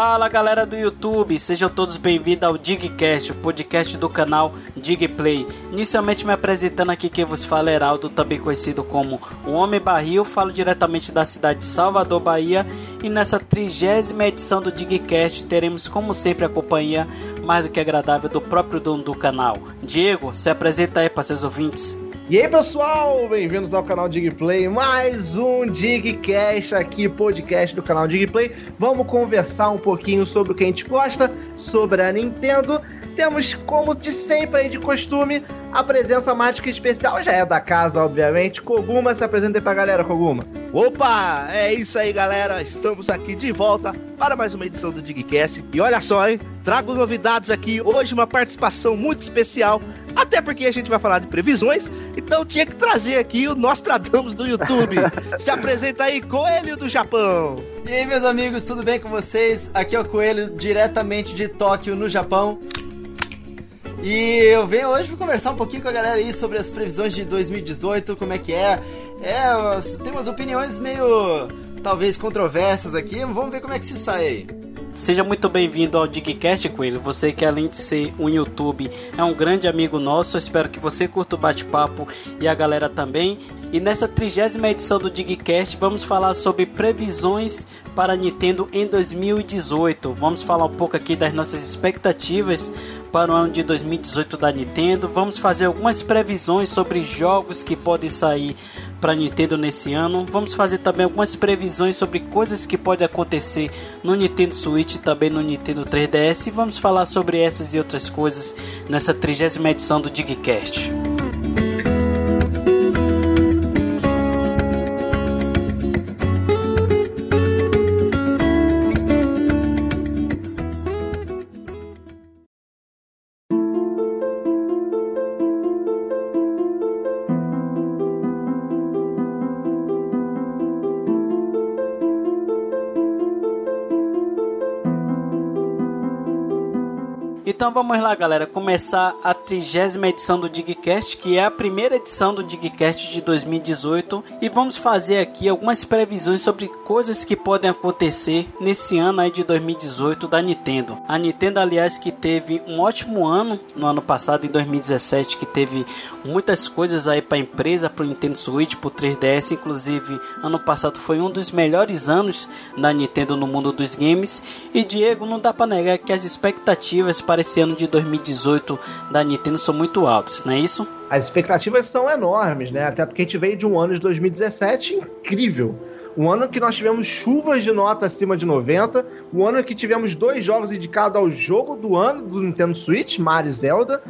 Fala galera do YouTube, sejam todos bem-vindos ao Digcast, o podcast do canal Digplay. Inicialmente me apresentando aqui quem vos fala é Heraldo, também conhecido como o Homem Barril, falo diretamente da cidade de Salvador, Bahia, e nessa trigésima edição do Digcast teremos como sempre a companhia mais do que agradável do próprio dono do canal. Diego, se apresenta aí para seus ouvintes. E aí pessoal, bem-vindos ao canal Digplay, mais um Digcast aqui, podcast do canal Digplay. Vamos conversar um pouquinho sobre o que a gente gosta, sobre a Nintendo. Temos, como de sempre aí de costume, a presença mágica especial, já é da casa, obviamente. Koguma, se apresenta aí pra galera, Koguma. Opa, é isso aí galera, estamos aqui de volta para mais uma edição do Digcast. E olha só, hein, trago novidades aqui, hoje uma participação muito especial até porque a gente vai falar de previsões, então tinha que trazer aqui o Nostradamus do YouTube. Se apresenta aí, Coelho do Japão. E aí, meus amigos, tudo bem com vocês? Aqui é o Coelho, diretamente de Tóquio, no Japão. E eu venho hoje conversar um pouquinho com a galera aí sobre as previsões de 2018, como é que é. É, tem umas opiniões meio, talvez, controversas aqui, vamos ver como é que se sai aí. Seja muito bem-vindo ao Digcast, Coelho. Você que além de ser um YouTube, é um grande amigo nosso. Espero que você curta o bate-papo e a galera também. E nessa trigésima edição do Digcast vamos falar sobre previsões para Nintendo em 2018. Vamos falar um pouco aqui das nossas expectativas para o ano de 2018 da Nintendo. Vamos fazer algumas previsões sobre jogos que podem sair para Nintendo nesse ano. Vamos fazer também algumas previsões sobre coisas que podem acontecer no Nintendo Switch e também no Nintendo 3DS. E vamos falar sobre essas e outras coisas nessa trigésima edição do Digcast. Então vamos lá, galera, começar a trigésima edição do Digcast, que é a primeira edição do Digcast de 2018, e vamos fazer aqui algumas previsões sobre coisas que podem acontecer nesse ano aí de 2018 da Nintendo. A Nintendo, aliás, que teve um ótimo ano no ano passado, em 2017, que teve muitas coisas aí para a empresa, para o Nintendo Switch, para o 3DS, inclusive ano passado foi um dos melhores anos da Nintendo no mundo dos games. E Diego, não dá para negar que as expectativas para esse ano de 2018 da Nintendo são muito altos, não é isso? As expectativas são enormes, né? Até porque a gente veio de um ano de 2017 incrível. Um ano que nós tivemos chuvas de nota acima de 90. Um ano que tivemos dois jogos indicados ao jogo do ano do Nintendo Switch, Mario e Zelda.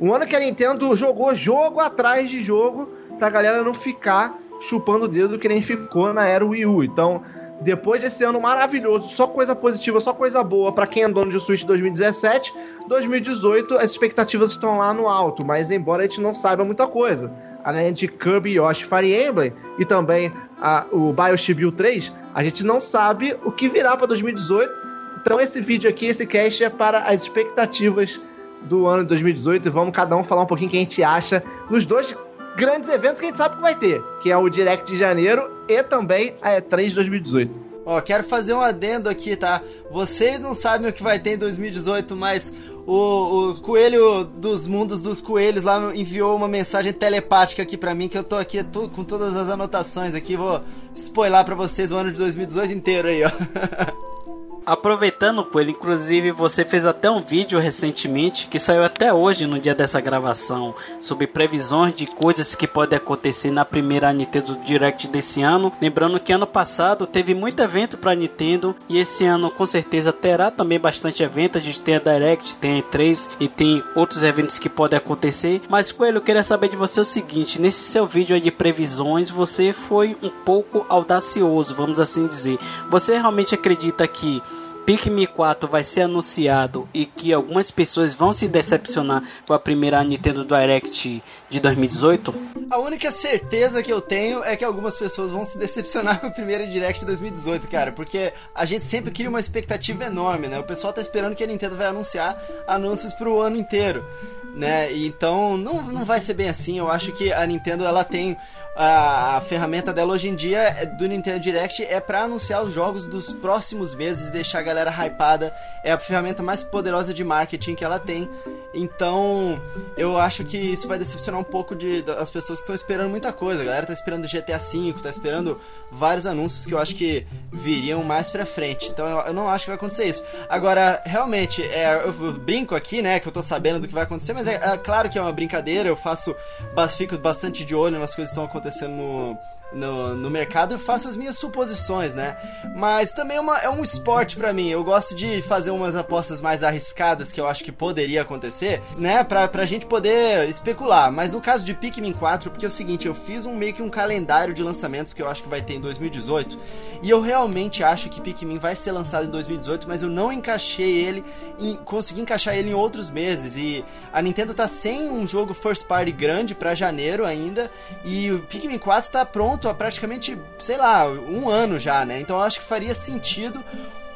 Um ano que a Nintendo jogou jogo atrás de jogo pra galera não ficar chupando o dedo que nem ficou na era Wii U. Então, depois desse ano maravilhoso, só coisa positiva, só coisa boa para quem é dono de Switch 2017, 2018 as expectativas estão lá no alto, mas embora a gente não saiba muita coisa. Além de Kirby Yoshi Fire Emblem e também a, o Bioshock 3, a gente não sabe o que virá para 2018. Então esse vídeo aqui, esse cast é para as expectativas do ano de 2018 e vamos cada um falar um pouquinho o que a gente acha nos dois grandes eventos que a gente sabe que vai ter, que é o Direct de janeiro e também a E3 de 2018. Ó, quero fazer um adendo aqui, tá? Vocês não sabem o que vai ter em 2018, mas o, o Coelho dos Mundos dos Coelhos lá enviou uma mensagem telepática aqui para mim, que eu tô aqui tô, com todas as anotações aqui, vou spoiler para vocês o ano de 2018 inteiro aí, ó. Aproveitando, Coelho, inclusive você fez até um vídeo recentemente que saiu até hoje no dia dessa gravação sobre previsões de coisas que podem acontecer na primeira Nintendo Direct desse ano. Lembrando que ano passado teve muito evento para Nintendo e esse ano com certeza terá também bastante evento. A gente tem a Direct, tem a E3 e tem outros eventos que podem acontecer. Mas Coelho, eu queria saber de você o seguinte: nesse seu vídeo de previsões, você foi um pouco audacioso, vamos assim dizer. Você realmente acredita que Pikmin 4 vai ser anunciado e que algumas pessoas vão se decepcionar com a primeira Nintendo Direct de 2018? A única certeza que eu tenho é que algumas pessoas vão se decepcionar com a primeira Direct de 2018, cara, porque a gente sempre cria uma expectativa enorme, né? O pessoal tá esperando que a Nintendo vai anunciar anúncios pro ano inteiro, né? Então não, não vai ser bem assim. Eu acho que a Nintendo ela tem a, a, ferramenta dela hoje em dia é, do Nintendo Direct é para anunciar os jogos dos próximos meses, deixar a galera hypada. É a ferramenta mais poderosa de marketing que ela tem. Então, eu acho que isso vai decepcionar um pouco de, das pessoas que estão esperando muita coisa. A galera tá esperando GTA V, tá esperando vários anúncios que eu acho que viriam mais pra frente. Então, eu, eu não acho que vai acontecer isso. Agora, realmente, é, eu, eu, brinco aqui, né, que eu tô sabendo do que vai acontecer, mas é, é claro que é uma brincadeira. Eu faço, fico bastante de olho nas coisas que estão acontecendo no no, no mercado, eu faço as minhas suposições, né? Mas também é, uma, é um esporte para mim. Eu gosto de fazer umas apostas mais arriscadas que eu acho que poderia acontecer, né? Pra, pra gente poder especular. Mas no caso de Pikmin 4, porque é o seguinte, eu fiz um meio que um calendário de lançamentos que eu acho que vai ter em 2018. E eu realmente acho que Pikmin vai ser lançado em 2018, mas eu não encaixei ele, em, consegui encaixar ele em outros meses. E a Nintendo tá sem um jogo first party grande para janeiro ainda. E o Pikmin 4 tá pronto há praticamente, sei lá, um ano já, né? Então eu acho que faria sentido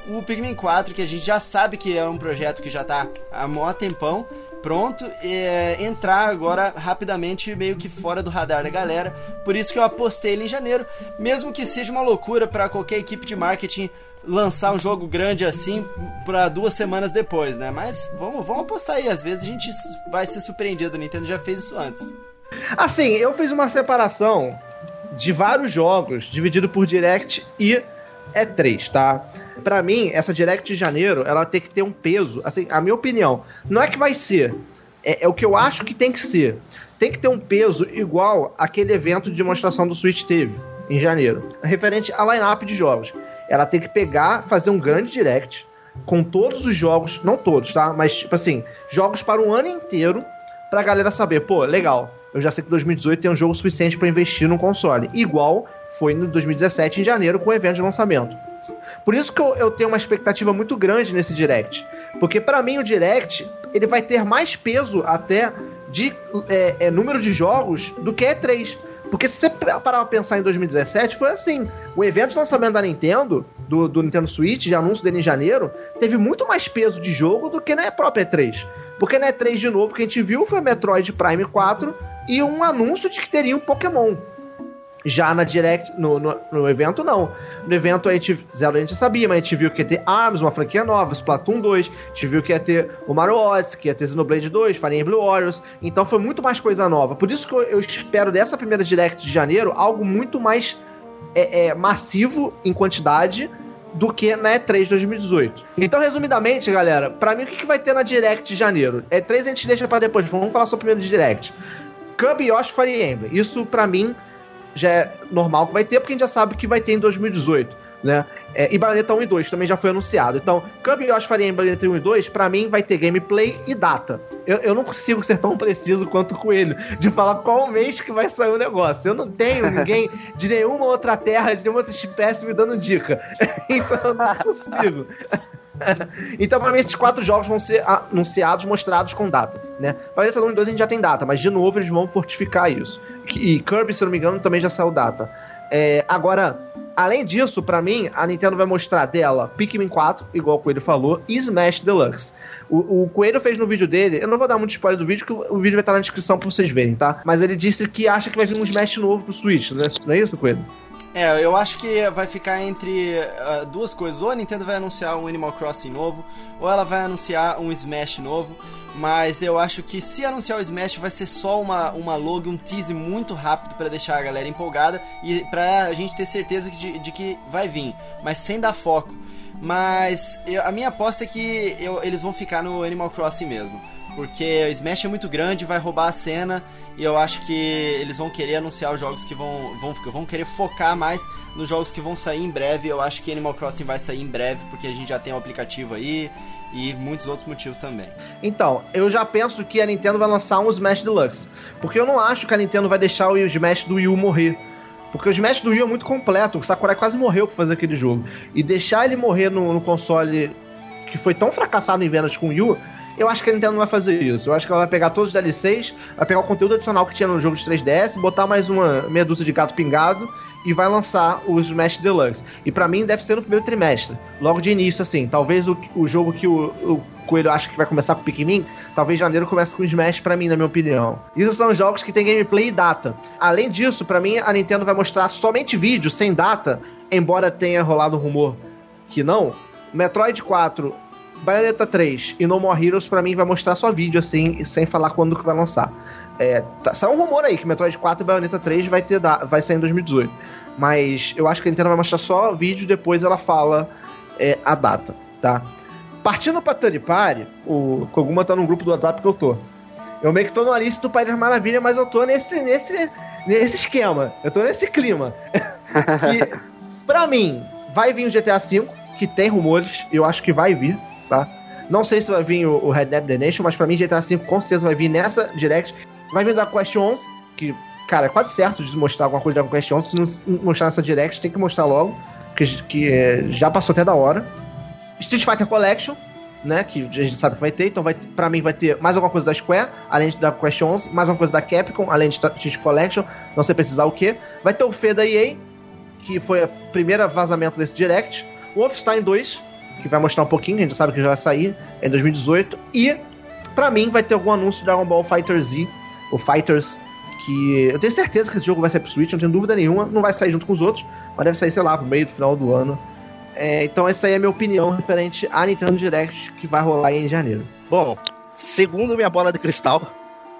o Pikmin 4, que a gente já sabe que é um projeto que já tá há mó tempão, pronto, é, entrar agora rapidamente meio que fora do radar da galera. Por isso que eu apostei ele em janeiro, mesmo que seja uma loucura para qualquer equipe de marketing lançar um jogo grande assim para duas semanas depois, né? Mas vamos, vamos apostar aí, às vezes a gente vai ser surpreendido, o Nintendo já fez isso antes. Assim, eu fiz uma separação de vários jogos, dividido por Direct e E3, tá? Para mim, essa Direct de janeiro, ela tem que ter um peso. Assim, a minha opinião, não é que vai ser, é, é o que eu acho que tem que ser. Tem que ter um peso igual aquele evento de demonstração do Switch teve em janeiro, referente à line-up de jogos. Ela tem que pegar, fazer um grande Direct com todos os jogos, não todos, tá? Mas, tipo assim, jogos para um ano inteiro pra galera saber, pô, legal, eu já sei que 2018 tem um jogo suficiente para investir no console. Igual foi no 2017, em janeiro, com o evento de lançamento. Por isso que eu, eu tenho uma expectativa muito grande nesse Direct. Porque para mim o Direct ele vai ter mais peso até de é, é, número de jogos do que E3. Porque se você parar pra pensar em 2017, foi assim. O evento de lançamento da Nintendo, do, do Nintendo Switch, de anúncio dele em janeiro, teve muito mais peso de jogo do que na própria E3. Porque na E3 de novo que a gente viu foi Metroid Prime 4 e um anúncio de que teria um Pokémon. Já na Direct, no, no, no, evento, não. No evento a gente, Zelda a gente sabia, mas a gente viu que ia ter ARMS, uma franquia nova, Splatoon 2, a gente viu que ia ter o Mario Odyssey, que ia ter Xenoblade 2, Fire Emblem Warriors, então foi muito mais coisa nova. Por isso que eu, eu espero dessa primeira Direct de janeiro algo muito mais é, é, massivo em quantidade do que na E3 2018. Então, resumidamente, galera, para mim o que, que vai ter na Direct de janeiro? E3 a gente deixa para depois, vamos falar sobre o primeiro de Direct. Kirby Yoshi Fire Emblem. Isso para mim já é normal que vai ter, porque a gente já sabe que vai ter em 2018, né? É, e Bayonetta 1 e 2 também já foi anunciado. Então, Kirby Yoshi Fire Emblem entre 1 e 2, pra mim vai ter gameplay e data. Eu, eu não consigo ser tão preciso quanto o Coelho, de falar qual mês que vai sair o negócio. Eu não tenho ninguém de nenhuma outra terra, de nenhuma outra espécie me dando dica. então eu não consigo. então, pra mim, esses quatro jogos vão ser anunciados, mostrados com data, né? Bayonetta 1 e 2 a gente já tem data, mas de novo eles vão fortificar isso. E Kirby, se não me engano, também já saiu data. É, agora, além disso, para mim, a Nintendo vai mostrar dela Pikmin 4, igual o Coelho falou, e Smash Deluxe. O, o Coelho fez no vídeo dele, eu não vou dar muito spoiler do vídeo, que o, vídeo vai estar na descrição pra vocês verem, tá? Mas ele disse que acha que vai vir um Smash novo pro Switch, não é, não é isso, Coelho? É, eu acho que vai ficar entre uh, duas coisas. Ou a Nintendo vai anunciar um Animal Crossing novo, ou ela vai anunciar um Smash novo. Mas eu acho que se anunciar o Smash vai ser só uma, uma logo, um tease muito rápido para deixar a galera empolgada e pra gente ter certeza de, de que vai vir, mas sem dar foco. Mas eu, a minha aposta é que eu, eles vão ficar no Animal Crossing mesmo. Porque o Smash é muito grande, vai roubar a cena e eu acho que eles vão querer anunciar os jogos que vão, vão, vão querer focar mais nos jogos que vão sair em breve. Eu acho que Animal Crossing vai sair em breve, porque a gente já tem o um aplicativo aí e muitos outros motivos também. Então, eu já penso que a Nintendo vai lançar um Smash Deluxe. Porque eu não acho que a Nintendo vai deixar o Smash do Wii U morrer. Porque o Smash do Wii é muito completo. O Sakurai quase morreu pra fazer aquele jogo. E deixar ele morrer no, no console que foi tão fracassado em vendas com o Wii U eu acho que a Nintendo não vai fazer isso. Eu acho que ela vai pegar todos os DLCs, vai pegar o conteúdo adicional que tinha no jogo de 3DS, botar mais uma meia dúzia de gato pingado e vai lançar o Smash Deluxe. E para mim deve ser no primeiro trimestre, logo de início, assim. Talvez o, o jogo que o, o Coelho acha que vai começar com Pikmin, talvez janeiro comece com Smash para mim, na minha opinião. Isso são jogos que tem gameplay e data. Além disso, para mim, a Nintendo vai mostrar somente vídeo, sem data, embora tenha rolado um rumor que não. Metroid 4, Bayonetta 3 e No More Heroes, para mim, vai mostrar só vídeo, assim, sem falar quando que vai lançar. É, tá, saiu um rumor aí que Metroid 4 e Bayonetta 3 vai, ter vai sair em 2018. Mas eu acho que a Nintendo vai mostrar só vídeo depois ela fala é, a data, tá? Partindo pra Third Party, o Koguma tá num grupo do WhatsApp que eu tô. Eu meio que tô no Alice do Pai das Maravilhas, mas eu tô nesse, nesse, nesse esquema. Eu tô nesse clima. que, pra mim, vai vir o GTA V, que tem rumores, eu acho que vai vir, tá? Não sei se vai vir o, o Red Dead Redemption, mas pra mim GTA V com certeza vai vir nessa Direct. Vai vir da Quest 11, que, cara, é quase certo de mostrar alguma coisa da Quest 11. Se não mostrar nessa Direct, tem que mostrar logo, que, que é, já passou até da hora. Street Fighter Collection, né, que a gente sabe que vai ter, então vai, pra mim vai ter mais alguma coisa da Square, além da Quest 11, mais uma coisa da Capcom, além de Street Collection, não sei precisar o que. Vai ter o Fê da EA, que foi o primeiro vazamento desse Direct. Wolfenstein 2, que vai mostrar um pouquinho, a gente sabe que já vai sair em 2018. E, pra mim, vai ter algum anúncio de Dragon Ball Fighter Z, o Fighters, que eu tenho certeza que esse jogo vai sair pro Switch, não tenho dúvida nenhuma. Não vai sair junto com os outros, mas deve sair, sei lá, pro meio do final do ano. É, então essa aí é a minha opinião referente à Nintendo Direct que vai rolar em janeiro. Bom, segundo minha bola de cristal,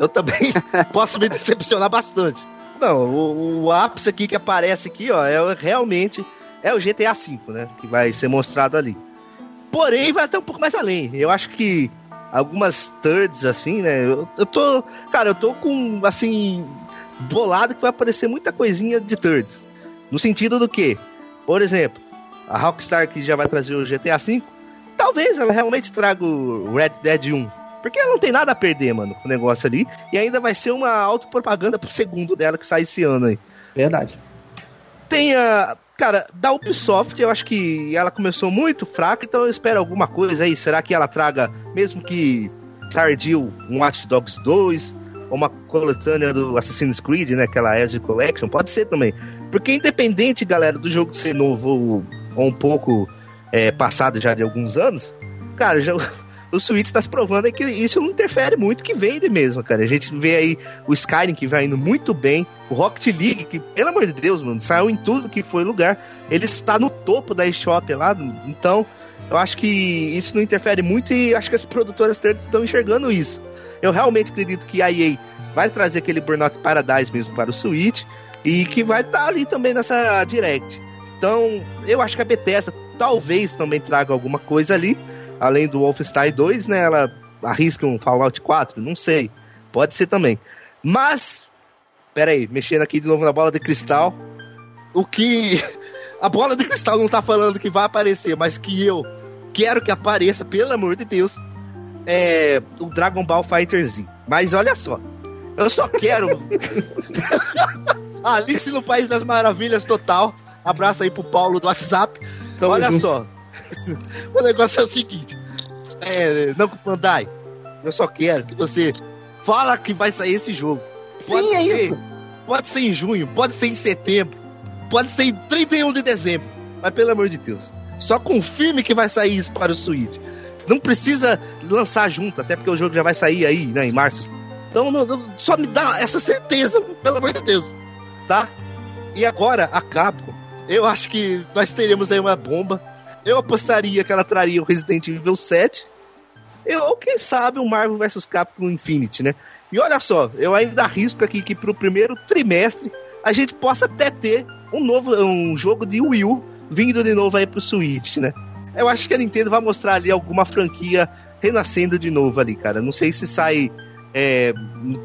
eu também posso me decepcionar bastante. Não, o, o, ápice aqui que aparece aqui, ó, é realmente é o GTA V, né? Que vai ser mostrado ali. Porém, vai até um pouco mais além. Eu acho que algumas thirds, assim, né? Eu, eu tô. Cara, eu tô com, assim. Bolado que vai aparecer muita coisinha de thirds. No sentido do que, por exemplo, a Rockstar que já vai trazer o GTA V, talvez ela realmente traga o Red Dead 1. Porque ela não tem nada a perder, mano, com o negócio ali. E ainda vai ser uma autopropaganda pro segundo dela que sai esse ano aí. Verdade. Tem a. Cara, da Ubisoft, eu acho que ela começou muito fraca, então eu espero alguma coisa aí. Será que ela traga, mesmo que tardio, um Watch Dogs 2, ou uma coletânea do Assassin's Creed, né? Aquela Ezio Collection? Pode ser também. Porque independente, galera, do jogo ser novo ou, um pouco é, passado já de alguns anos, cara, já, o Switch tá se provando aí que isso não interfere muito, que vende mesmo, cara. A gente vê aí o Skyrim que vai indo muito bem, o Rocket League, que, pelo amor de Deus, mano, saiu em tudo que foi lugar. Ele está no topo da eShop lá, então eu acho que isso não interfere muito e acho que as produtoras estão enxergando isso. Eu realmente acredito que a EA vai trazer aquele Burnout Paradise mesmo para o Switch e que vai estar tá ali também nessa Direct. Então, eu acho que a Bethesda talvez também traga alguma coisa ali além do Wolfenstein 2, né? Ela arrisca um Fallout 4? Não sei. Pode ser também. Mas, pera aí, mexendo aqui de novo na bola de cristal. O que. A bola de cristal não tá falando que vai aparecer, mas que eu quero que apareça, pelo amor de Deus, é o Dragon Ball Fighter Z. Mas olha só, eu só quero. Alice no País das Maravilhas total. Abraço aí pro Paulo do WhatsApp. Tamo olha junto. só. o negócio é o seguinte: é, não Bandai, eu só quero que você fala que vai sair esse jogo. Pode Sim, é ser, isso. Pode ser em junho, pode ser em setembro, pode ser em 31 de dezembro. Mas pelo amor de Deus, só confirme que vai sair isso para o Switch. Não precisa lançar junto, até porque o jogo já vai sair aí, né, em março. Então não, não, só me dá essa certeza, pelo amor de Deus, tá? E agora a Capcom, eu acho que nós teremos aí uma bomba eu apostaria que ela traria o Resident Evil 7. Eu, ou quem sabe o Marvel vs Capcom Infinity, né? E olha só, eu ainda arrisco aqui que pro primeiro trimestre a gente possa até ter um novo um jogo de Wii U vindo de novo aí pro Switch, né? Eu acho que a Nintendo vai mostrar ali alguma franquia renascendo de novo ali, cara. Não sei se sai é,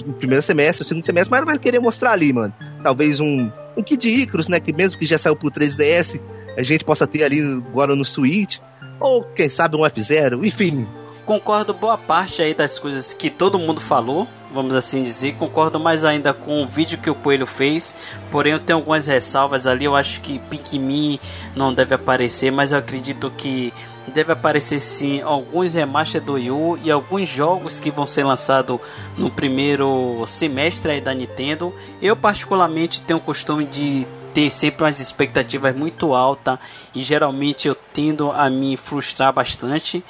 no primeiro semestre, no segundo semestre, mas ela vai querer mostrar ali, mano. Talvez um, um Kid Icarus, né? Que mesmo que já saiu pro 3DS, a gente possa ter ali agora no Switch, ou quem sabe um F0, enfim. Concordo boa parte aí das coisas que todo mundo falou, vamos assim dizer. Concordo mais ainda com o vídeo que o Coelho fez, porém eu tenho algumas ressalvas ali. Eu acho que Pikmin não deve aparecer, mas eu acredito que deve aparecer sim alguns remaster do Wii U e alguns jogos que vão ser lançados no primeiro semestre aí da Nintendo. Eu particularmente tenho o costume de ter sempre umas expectativas muito altas e geralmente eu tendo a me frustrar bastante.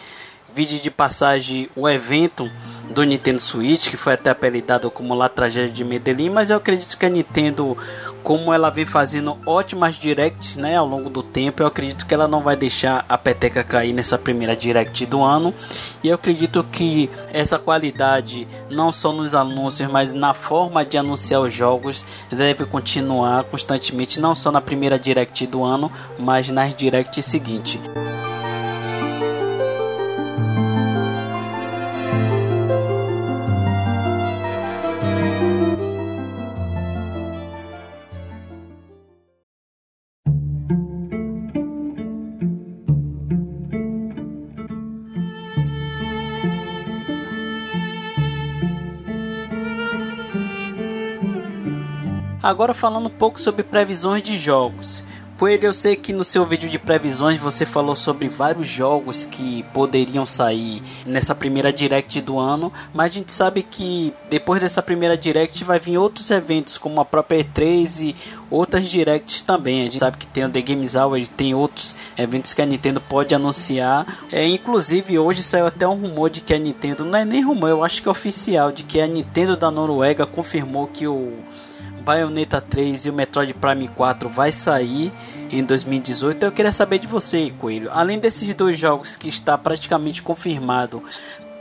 vídeo de passagem o evento do Nintendo Switch, que foi até apelidado como La Tragédia de Medellín, mas eu acredito que a Nintendo, como ela vem fazendo ótimas directs né, ao longo do tempo, eu acredito que ela não vai deixar a peteca cair nessa primeira direct do ano. E eu acredito que essa qualidade, não só nos anúncios, mas na forma de anunciar os jogos, deve continuar constantemente, não só na primeira direct do ano, mas nas directs seguintes. Agora falando um pouco sobre previsões de jogos. Coelho, eu sei que no seu vídeo de previsões você falou sobre vários jogos que poderiam sair nessa primeira direct do ano, mas a gente sabe que depois dessa primeira direct vai vir outros eventos, como a própria E3 e outras directs também. A gente sabe que tem o The Games Hour, tem outros eventos que a Nintendo pode anunciar. É, inclusive, hoje saiu até um rumor de que a Nintendo, não é nem rumor, eu acho que é oficial, de que a Nintendo da Noruega confirmou que o Bayonetta 3 e o Metroid Prime 4 vai sair em 2018. Eu queria saber de você, Coelho. Além desses dois jogos que está praticamente confirmado,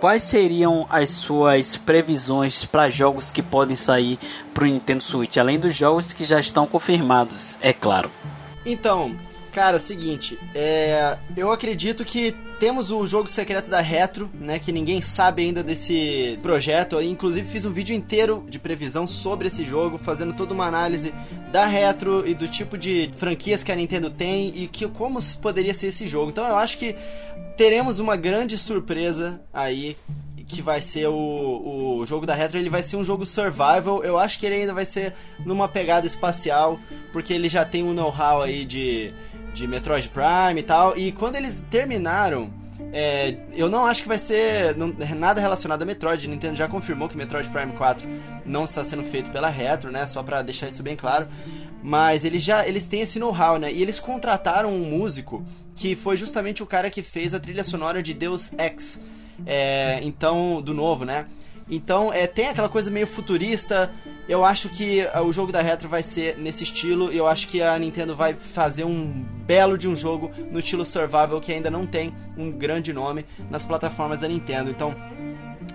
quais seriam as suas previsões para jogos que podem sair para o Nintendo Switch, além dos jogos que já estão confirmados, é claro. Então, cara, seguinte, é, eu acredito que temos o jogo secreto da Retro, né? Que ninguém sabe ainda desse projeto. Eu, inclusive fiz um vídeo inteiro de previsão sobre esse jogo, fazendo toda uma análise da Retro e do tipo de franquias que a Nintendo tem e que como poderia ser esse jogo. Então eu acho que teremos uma grande surpresa aí que vai ser o, o jogo da Retro, ele vai ser um jogo survival. Eu acho que ele ainda vai ser numa pegada espacial, porque ele já tem um know-how aí de de Metroid Prime e tal. E quando eles terminaram, é, eu não acho que vai ser não, nada relacionado a Metroid. Nintendo já confirmou que Metroid Prime 4 não está sendo feito pela Retro, né? Só para deixar isso bem claro. Mas eles já eles têm esse know-how, né? E eles contrataram um músico que foi justamente o cara que fez a trilha sonora de Deus Ex. É, então, do novo, né? Então, é, tem aquela coisa meio futurista. Eu acho que é, o jogo da Retro vai ser nesse estilo. E eu acho que a Nintendo vai fazer um belo de um jogo no estilo survival que ainda não tem um grande nome nas plataformas da Nintendo. Então,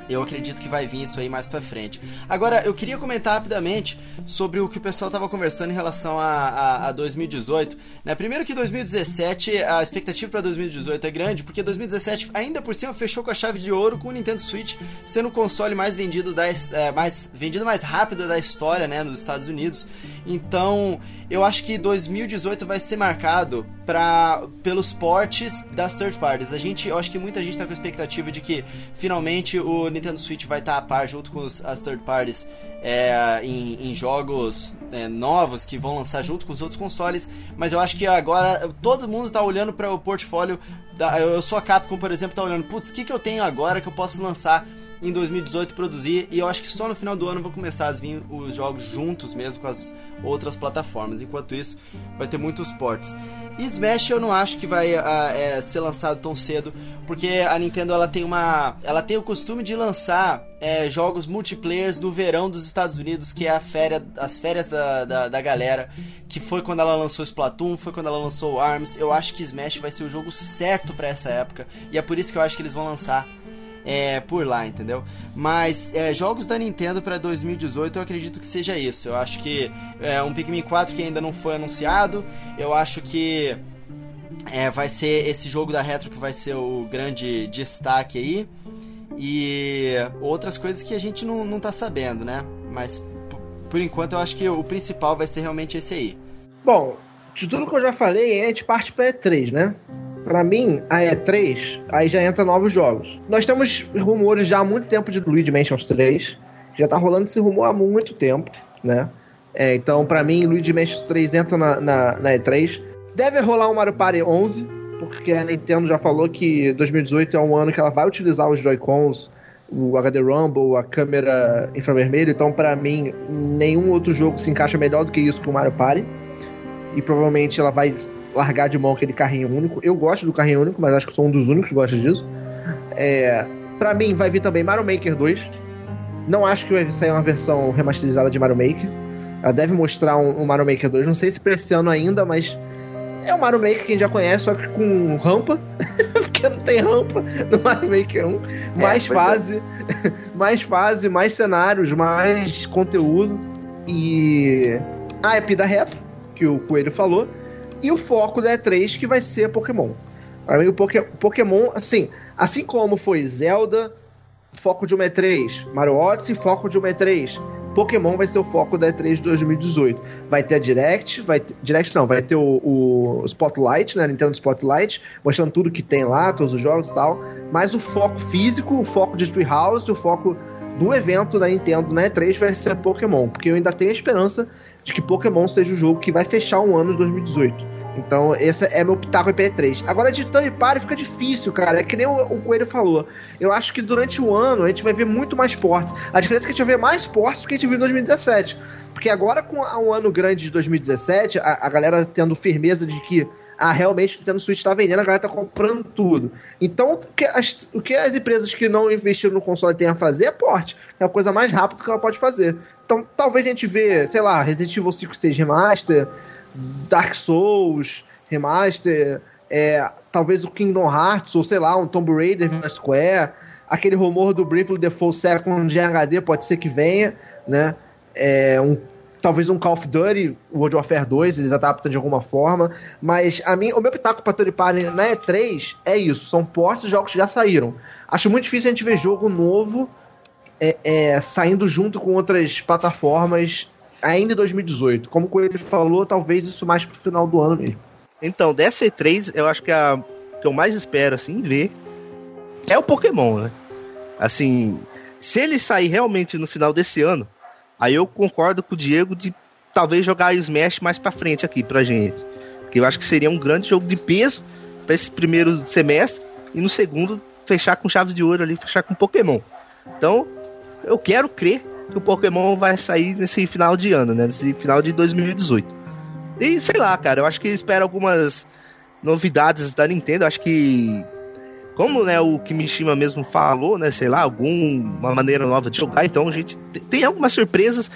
eu acredito que vai vir isso aí mais pra frente. Agora, eu queria comentar rapidamente sobre o que o pessoal tava conversando em relação a, a, a 2018. Né? Primeiro que 2017, a expectativa para 2018 é grande, porque 2017 ainda por cima fechou com a chave de ouro com o Nintendo Switch sendo o console mais vendido da, é, mais vendido mais rápido da história, né, nos Estados Unidos. Então, eu acho que 2018 vai ser marcado pra, pelos portes das third parties. A gente, eu acho que muita gente tá com a expectativa de que finalmente o Nintendo Switch vai estar tá a par junto com os, as third parties é, em, em, jogos é, novos que vão lançar junto com os outros consoles. Mas eu acho que agora todo mundo está olhando para o portfólio. Da, eu sou a Capcom, por exemplo, tá olhando, putz, o que, que eu tenho agora que eu posso lançar em 2018 produzir e eu acho que só no final do ano vão começar a vir os jogos juntos mesmo com as outras plataformas. Enquanto isso, vai ter muitos ports. E Smash eu não acho que vai uh, é, ser lançado tão cedo, porque a Nintendo ela tem uma, ela tem o costume de lançar é, jogos multiplayers no verão dos Estados Unidos, que é a férias, as férias da, da, da, galera, que foi quando ela lançou Splatoon, foi quando ela lançou Arms. Eu acho que Smash vai ser o jogo certo para essa época e é por isso que eu acho que eles vão lançar é, por lá, entendeu? Mas é, jogos da Nintendo para 2018 eu acredito que seja isso. Eu acho que é um Pikmin 4 que ainda não foi anunciado. Eu acho que é, vai ser esse jogo da Retro que vai ser o grande destaque aí. E outras coisas que a gente não, não tá sabendo, né? Mas por enquanto eu acho que o principal vai ser realmente esse aí. Bom, de tudo que eu já falei, a gente parte pra E3, né? Para mim, a E3, aí já entra novos jogos. Nós temos rumores já há muito tempo de Luigi Mansion 3. Já tá rolando esse rumor há muito tempo, né? É, então, para mim, Luigi Mansion 3 entra na, na, na, E3. Deve rolar um Mario Party 11, porque a Nintendo já falou que 2018 é um ano que ela vai utilizar os Joy-Cons, o HD Rumble, a câmera infravermelho. Então, para mim, nenhum outro jogo se encaixa melhor do que isso que o Mario Party. E provavelmente ela vai largar de mão aquele carrinho único. Eu gosto do carrinho único, mas acho que sou um dos únicos que gosta disso. É, pra mim, vai vir também Mario Maker 2. Não acho que vai sair uma versão remasterizada de Mario Maker. Ela deve mostrar um, um Mario Maker 2. Não sei se pra esse ano ainda, mas é o Mario Maker que a gente já conhece, só que com rampa. Porque não tem rampa no Mario Maker 1. Mais é, fase, é. mais fase, mais cenários, mais conteúdo. E a EP da Retro, que o Coelho falou. E o foco da E3, que vai ser Pokémon. Pra mim, o Pokémon, assim, assim como foi Zelda, foco de uma E3, Mario Odyssey, foco de uma E3, Pokémon vai ser o foco da E3 de 2018. Vai ter a Direct, vai ter, Direct não, vai ter o, o Spotlight, né, Nintendo Spotlight, mostrando tudo que tem lá, todos os jogos e tal, mas o foco físico, o foco de Treehouse, o foco do evento da Nintendo na E3 vai ser Pokémon, porque eu ainda tenho a esperança de que Pokémon seja o jogo que vai fechar um ano de 2018. Então, esse é meu pitaco IP3. Agora, de Tony Party fica difícil, cara. É que nem o, o, Coelho falou. Eu acho que durante o ano a gente vai ver muito mais portes. A diferença é que a gente vai ver mais portes do que a gente viu em 2017. Porque agora, com um ano grande de 2017, a, a galera tendo firmeza de que ah, realmente o Nintendo Switch está vendendo, a galera está comprando tudo. Então, o que, as, o que as empresas que não investiram no console têm a fazer é porte. É a coisa mais rápida que ela pode fazer. Então, talvez a gente vê, sei lá, Resident Evil 5 6 Remaster, Dark Souls, Remaster, é, talvez o Kingdom Hearts, ou sei lá, um Tomb Raider na Square, aquele rumor do Bravely Default Second de HD pode ser que venha, né? É, um, talvez um Call of Duty, World Warfare 2, eles adaptam de alguma forma, mas a mim, o meu pitaco para Third Party na E3 é isso, são portes de jogos que já saíram. Acho muito difícil a gente ver jogo novo é, é, saindo junto com outras plataformas ainda em 2018. Como o Coelho falou, talvez isso mais pro final do ano mesmo. Então, dessa E3, eu acho que a que eu mais espero, assim, ver é o Pokémon, né? Assim, se ele sair realmente no final desse ano, aí eu concordo com o Diego de talvez jogar Smash mais pra frente aqui pra gente. Que eu acho que seria um grande jogo de peso para esse primeiro semestre e no segundo fechar com chave de ouro ali, fechar com Pokémon. Então, eu quero crer que o Pokémon vai sair nesse final de ano, né? Nesse final de 2018. E sei lá, cara, eu acho que espero algumas novidades da Nintendo. Eu acho que como né, o Kimishima mesmo falou, né, sei lá, alguma maneira nova de jogar, então a gente tem algumas surpresas.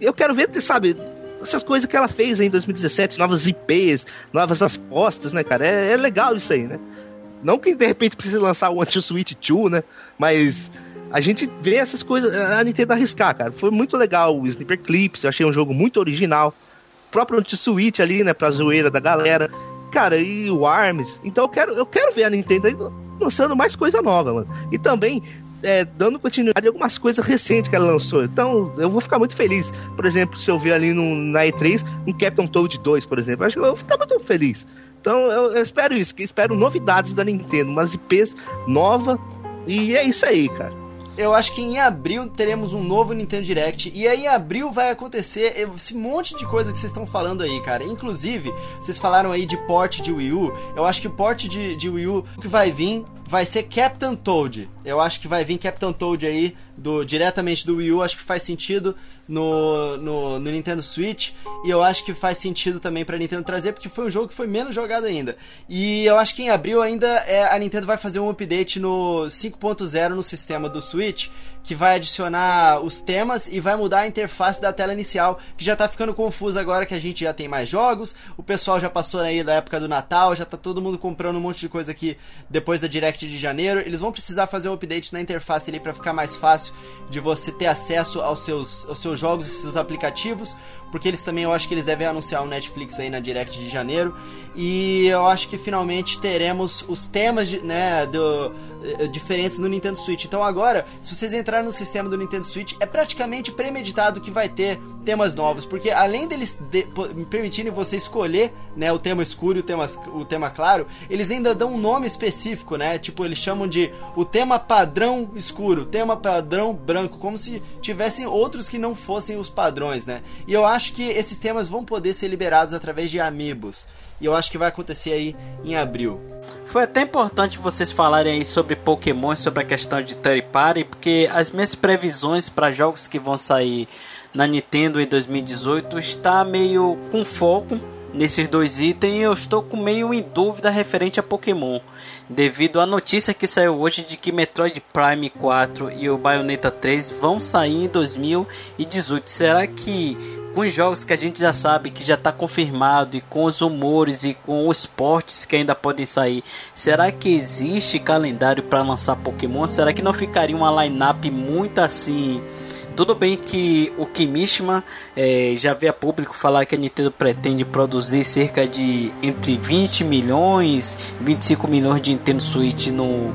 Eu quero ver, sabe, essas coisas que ela fez em 2017, novas IPs, novas apostas, né, cara? É, é legal isso aí, né? Não que de repente precise lançar o Anti-Switch 2, né? Mas a gente vê essas coisas, a Nintendo arriscar, cara. Foi muito legal o Sniper Clips, eu achei um jogo muito original. O próprio Anti-Switch ali, né, pra zoeira da galera. Cara, e o ARMS. Então eu quero, eu quero ver a Nintendo lançando mais coisa nova, mano. E também é, dando continuidade a algumas coisas recentes que ela lançou. Então, eu vou ficar muito feliz. Por exemplo, se eu ver ali no, na E3 um Captain Toad 2, por exemplo. Acho que eu vou ficar muito feliz. Então, eu, eu espero isso, que espero novidades da Nintendo, umas IPs nova. E é isso aí, cara eu acho que em abril teremos um novo Nintendo Direct. E aí em abril vai acontecer esse monte de coisa que vocês estão falando aí, cara. Inclusive, vocês falaram aí de port de Wii U. Eu acho que o port de, de Wii U que vai vir vai ser Captain Toad. Eu acho que vai vir Captain Toad aí do diretamente do Wii U. Acho que faz sentido no, no, no, Nintendo Switch e eu acho que faz sentido também para Nintendo trazer porque foi um jogo que foi menos jogado ainda. E eu acho que em abril ainda é, a Nintendo vai fazer um update no 5.0 no sistema do Switch que vai adicionar os temas e vai mudar a interface da tela inicial, que já tá ficando confuso agora que a gente já tem mais jogos, o pessoal já passou aí da época do Natal, já tá todo mundo comprando um monte de coisa aqui depois da Direct de janeiro. Eles vão precisar fazer um update na interface ali para ficar mais fácil de você ter acesso aos seus, aos seus jogos e seus aplicativos, porque eles também eu acho que eles devem anunciar o Netflix aí na Direct de janeiro. E eu acho que finalmente teremos os temas de, né, do, eh, diferentes no Nintendo Switch. Então agora, se vocês entrarem no sistema do Nintendo Switch, é praticamente premeditado que vai ter temas novos, porque além deles de, permitirem você escolher né, o tema escuro e o tema, o tema claro, eles ainda dão um nome específico, né? Tipo, eles chamam de o tema padrão escuro, tema padrão branco, como se tivessem outros que não fossem os padrões, né? E eu acho que esses temas vão poder ser liberados através de amiibos. E eu acho que vai acontecer aí em abril. Foi até importante vocês falarem aí sobre Pokémon e sobre a questão de third party, porque as minhas previsões para jogos que vão sair na Nintendo em 2018 está meio com foco nesses dois itens, eu estou com meio em dúvida referente a Pokémon, devido à notícia que saiu hoje de que Metroid Prime 4 e o Bayonetta 3 vão sair em 2018. Será que com os jogos que a gente já sabe que já está confirmado e com os rumores e com os portes que ainda podem sair, será que existe calendário para lançar Pokémon? Será que não ficaria uma line-up muito assim? Tudo bem que o Kimishima é, já vê a público falar que a Nintendo pretende produzir cerca de entre 20 milhões e 25 milhões de Nintendo Switch no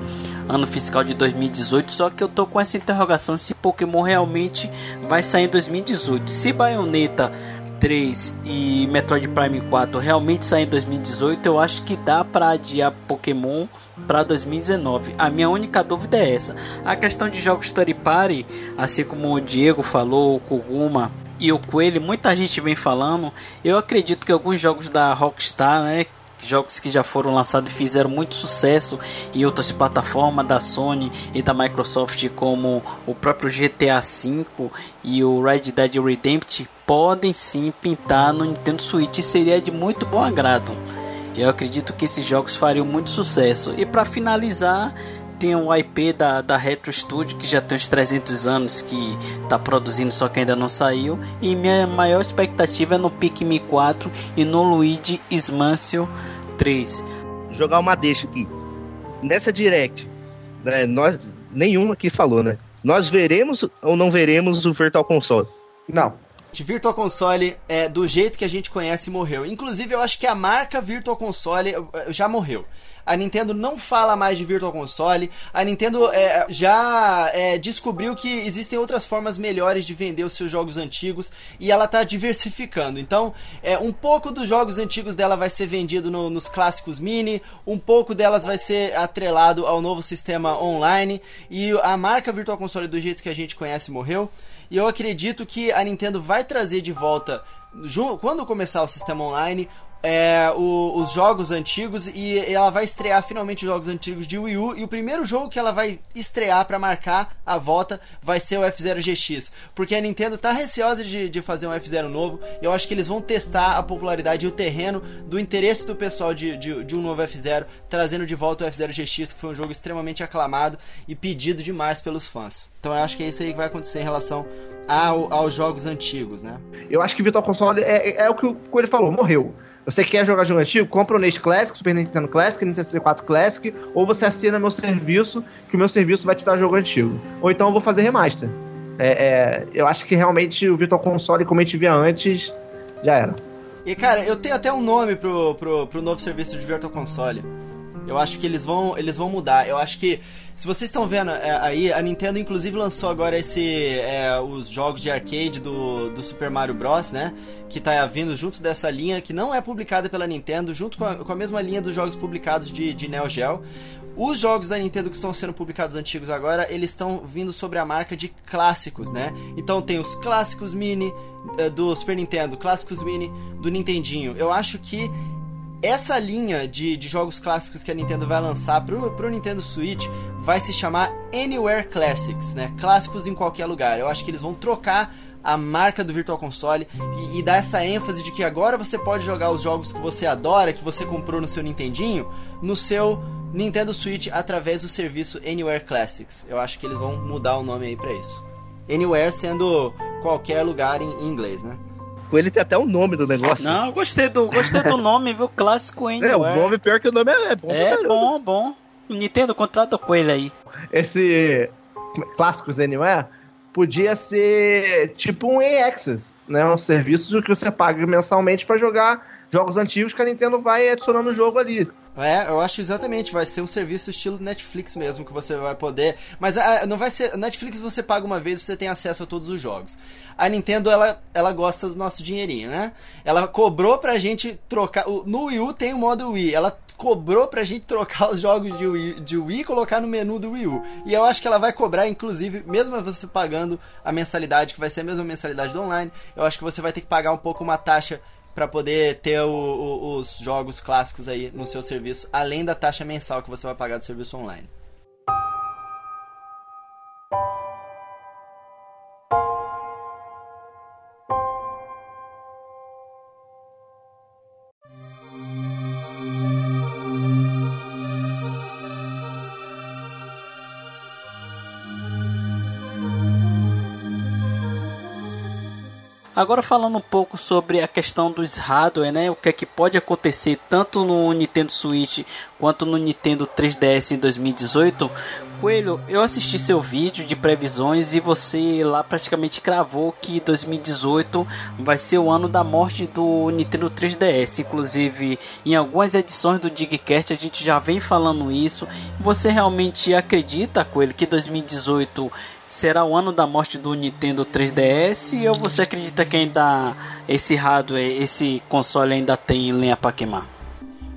ano fiscal de 2018, só que eu tô com essa interrogação se Pokémon realmente vai sair em 2018. Se Bayonetta 3 e Metroid Prime 4 realmente sair em 2018, eu acho que dá para adiar Pokémon para 2019. A minha única dúvida é essa. A questão de jogos Story Party, assim como o Diego falou, o Koguma e o Coelho, muita gente vem falando. Eu acredito que alguns jogos da Rockstar, né, jogos que já foram lançados e fizeram muito sucesso em outras plataformas da Sony e da Microsoft, como o próprio GTA V e o Red Dead Redemption, podem sim pintar no Nintendo Switch e seria de muito bom agrado. Eu acredito que esses jogos fariam muito sucesso. E para finalizar, tem um IP da, da Retro Studio que já tem uns 300 anos que está produzindo, só que ainda não saiu. E minha maior expectativa é no Pikmin 4 e no Luigi Mansion 3. Jogar uma deixa aqui. Nessa Direct, né, nós, nenhum aqui falou, né? Nós veremos ou não veremos o Virtual Console? Não. Virtual Console é do jeito que a gente conhece morreu. Inclusive, eu acho que a marca Virtual Console já morreu a Nintendo não fala mais de Virtual Console, a Nintendo é, já é, descobriu que existem outras formas melhores de vender os seus jogos antigos e ela está diversificando. Então, é, um pouco dos jogos antigos dela vai ser vendido no, nos clássicos mini, um pouco delas vai ser atrelado ao novo sistema online e a marca Virtual Console do jeito que a gente conhece morreu. E eu acredito que a Nintendo vai trazer de volta quando começar o sistema online, é, o, os jogos antigos e ela vai estrear finalmente os jogos antigos de Wii U e o primeiro jogo que ela vai estrear para marcar a volta vai ser o F-Zero GX, porque a Nintendo tá receosa de, de fazer um F-Zero novo e eu acho que eles vão testar a popularidade e o terreno do interesse do pessoal de, de, de um novo F-Zero, trazendo de volta o F-Zero GX, que foi um jogo extremamente aclamado e pedido demais pelos fãs. Então eu acho que é isso aí que vai acontecer em relação ao, aos jogos antigos, né? Eu acho que Virtual Console é, é, é o que o Coelho falou, morreu. Você quer jogar jogo antigo? Compra o NES Classic, Super Nintendo Classic, Nintendo 64 Classic, ou você assina meu serviço, que o meu serviço vai te dar jogo antigo. Ou então eu vou fazer remaster. É, é, eu acho que realmente o Virtual Console, como a gente via antes, já era. E cara, eu tenho até um nome pro, pro, pro novo serviço de Virtual Console. Eu acho que eles vão, eles vão mudar. Eu acho que se vocês estão vendo é, aí, a Nintendo inclusive lançou agora esse é, os jogos de arcade do, do Super Mario Bros, né? Que tá vindo junto dessa linha que não é publicada pela Nintendo, junto com a, com a mesma linha dos jogos publicados de, de Neo Geo. Os jogos da Nintendo que estão sendo publicados antigos agora, eles estão vindo sobre a marca de clássicos, né? Então tem os clássicos mini é, do Super Nintendo, clássicos mini do Nintendinho. Eu acho que essa linha de, de jogos clássicos que a Nintendo vai lançar pro, pro Nintendo Switch vai se chamar Anywhere Classics, né? Clássicos em qualquer lugar. Eu acho que eles vão trocar a marca do Virtual Console e, e, dar essa ênfase de que agora você pode jogar os jogos que você adora, que você comprou no seu Nintendinho, no seu Nintendo Switch através do serviço Anywhere Classics. Eu acho que eles vão mudar o nome aí para isso. Anywhere sendo qualquer lugar em, em inglês, né? Ele tem até o nome do negócio. Não, gostei do, gostei do nome, viu? Clássico Anywhere. É, o nome pior que o nome é, é bom. É bom, bom. Nintendo, contrata com ele aí. Esse Clássicos Anywhere podia ser tipo um EA-Access, né? Um serviço que você paga mensalmente para jogar jogos antigos que a Nintendo vai adicionando o jogo ali. É, eu acho exatamente, vai ser um serviço estilo Netflix mesmo, que você vai poder. Mas a, não vai ser. Netflix você paga uma vez e você tem acesso a todos os jogos. A Nintendo, ela, ela gosta do nosso dinheirinho, né? Ela cobrou pra gente trocar. No Wii U tem o modo Wii. Ela cobrou pra gente trocar os jogos de Wii, de Wii e colocar no menu do Wii U. E eu acho que ela vai cobrar, inclusive, mesmo você pagando a mensalidade, que vai ser a mesma mensalidade do online, eu acho que você vai ter que pagar um pouco uma taxa para poder ter o, o, os jogos clássicos aí no seu serviço, além da taxa mensal que você vai pagar do serviço online. Agora falando um pouco sobre a questão dos hardware, né? O que é que pode acontecer tanto no Nintendo Switch quanto no Nintendo 3DS em 2018. Coelho, eu assisti seu vídeo de previsões e você lá praticamente cravou que 2018 vai ser o ano da morte do Nintendo 3DS. Inclusive, em algumas edições do Digcast a gente já vem falando isso. Você realmente acredita, Coelho, que 2018 será o ano da morte do Nintendo 3DS ou você acredita que ainda esse hardware, esse console ainda tem lenha para queimar?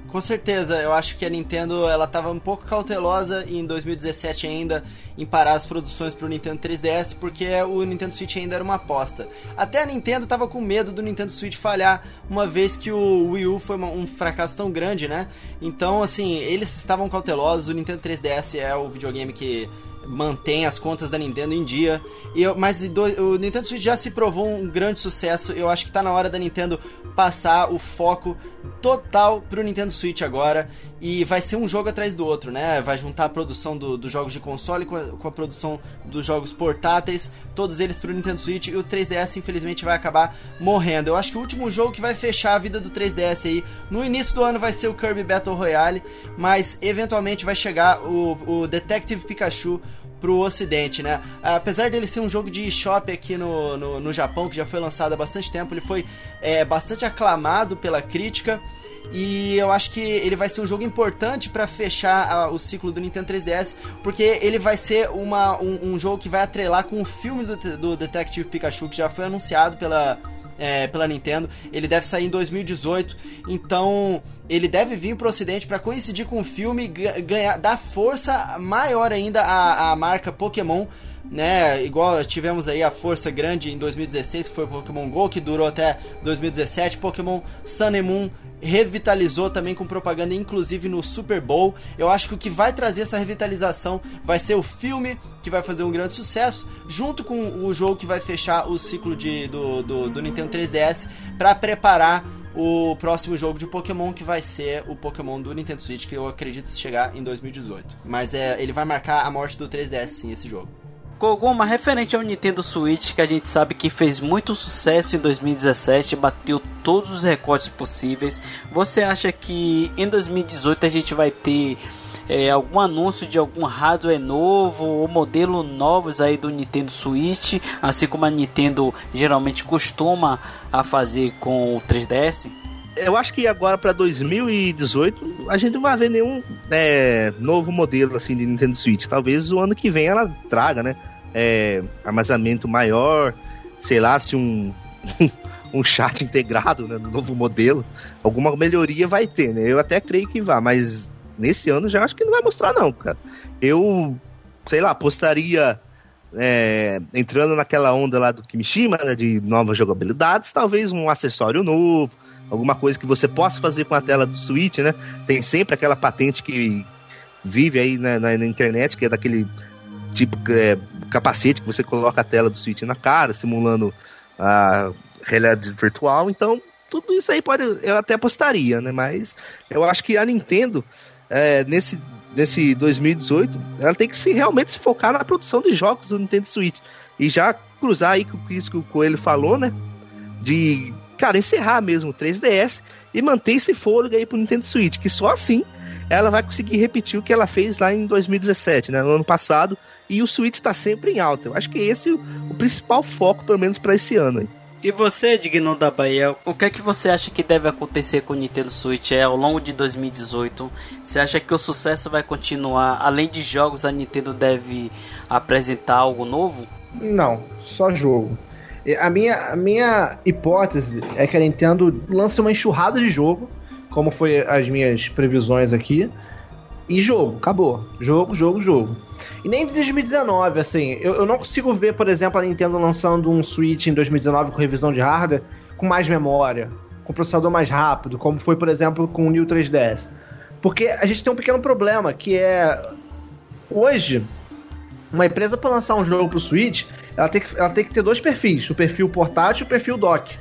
Com certeza, eu acho que a Nintendo ela estava um pouco cautelosa em 2017 ainda em parar as produções para o Nintendo 3DS porque o Nintendo Switch ainda era uma aposta. Até a Nintendo estava com medo do Nintendo Switch falhar uma vez que o Wii U foi um fracasso tão grande, né? Então, assim, eles estavam cautelosos. O Nintendo 3DS é o videogame que mantém as contas da Nintendo em dia. E eu, mas do, o Nintendo Switch já se provou um grande sucesso. Eu acho que está na hora da Nintendo passar o foco total pro Nintendo Switch agora. E vai ser um jogo atrás do outro, né? Vai juntar a produção dos do jogos de console com a, com a, produção dos jogos portáteis, todos eles pro Nintendo Switch. E o 3DS, infelizmente, vai acabar morrendo. Eu acho que o último jogo que vai fechar a vida do 3DS aí no início do ano vai ser o Kirby Battle Royale. Mas eventualmente vai chegar o, o Detective Pikachu pro ocidente, né? Apesar dele ser um jogo de eShop aqui no, no, no, Japão, que já foi lançado há bastante tempo, ele foi é, bastante aclamado pela crítica. E eu acho que ele vai ser um jogo importante para fechar a, o ciclo do Nintendo 3DS, porque ele vai ser uma, um, um jogo que vai atrelar com o filme do, do Detective Pikachu, que já foi anunciado pela, é, pela Nintendo. Ele deve sair em 2018, então ele deve vir para o Ocidente para coincidir com o filme, ganhar, dar força maior ainda à, à marca Pokémon né? Igual tivemos aí a força grande em 2016, que foi Pokémon GO, que durou até 2017. Pokémon Sun and Moon revitalizou também com propaganda, inclusive no Super Bowl. Eu acho que o que vai trazer essa revitalização vai ser o filme, que vai fazer um grande sucesso, junto com o jogo que vai fechar o ciclo de, do, do, do Nintendo 3DS, para preparar o próximo jogo de Pokémon que vai ser o Pokémon do Nintendo Switch, que eu acredito chegar em 2018. Mas é, ele vai marcar a morte do 3DS sim, esse jogo. Koguma, referente ao Nintendo Switch, que a gente sabe que fez muito sucesso em 2017, bateu todos os recordes possíveis. Você acha que em 2018 a gente vai ter é, algum anúncio de algum hardware novo ou modelo novos aí do Nintendo Switch, assim como a Nintendo geralmente costuma a fazer com o 3DS? Eu acho que agora para 2018 a gente não vai ver nenhum é, novo modelo assim de Nintendo Switch. Talvez o ano que vem ela traga, né? é, armazenamento maior, sei lá, se um, um chat integrado né, no novo modelo, alguma melhoria vai ter, né? Eu até creio que vá, mas nesse ano já acho que não vai mostrar, não, cara. Eu, sei lá, apostaria. É, entrando naquela onda lá do Kimishima, né, de novas jogabilidades, talvez um acessório novo, alguma coisa que você possa fazer com a tela do Switch, né? Tem sempre aquela patente que vive aí na, na, na internet, que é daquele tipo é, capacete que você coloca a tela do Switch na cara, simulando a realidade virtual. Então, tudo isso aí pode. Eu até apostaria, né? Mas eu acho que a Nintendo, é, nesse, nesse 2018, ela tem que se realmente se focar na produção de jogos do Nintendo Switch. E já cruzar aí com isso que o Coelho falou, né? De, cara, encerrar mesmo o 3DS e manter esse fôlego aí pro Nintendo Switch, que só assim ela vai conseguir repetir o que ela fez lá em 2017, né, no ano passado, e o Switch está sempre em alta. Eu acho que esse é o, o principal foco, pelo menos para esse ano. Aí. E você, Digno da Bahia, o que é que você acha que deve acontecer com o Nintendo Switch é, ao longo de 2018? Você acha que o sucesso vai continuar? Além de jogos, a Nintendo deve apresentar algo novo? Não, só jogo. A minha, a minha hipótese é que a Nintendo lance uma enxurrada de jogo como foi as minhas previsões aqui. E jogo, acabou. Jogo, jogo, jogo. E nem de 2019, assim, eu, eu não consigo ver, por exemplo, a Nintendo lançando um Switch em 2019 com revisão de hardware com mais memória, com processador mais rápido, como foi, por exemplo, com o New 3DS. Porque a gente tem um pequeno problema, que é hoje uma empresa para lançar um jogo pro Switch, ela tem, que, ela tem que ter dois perfis, o perfil portátil e o perfil dock.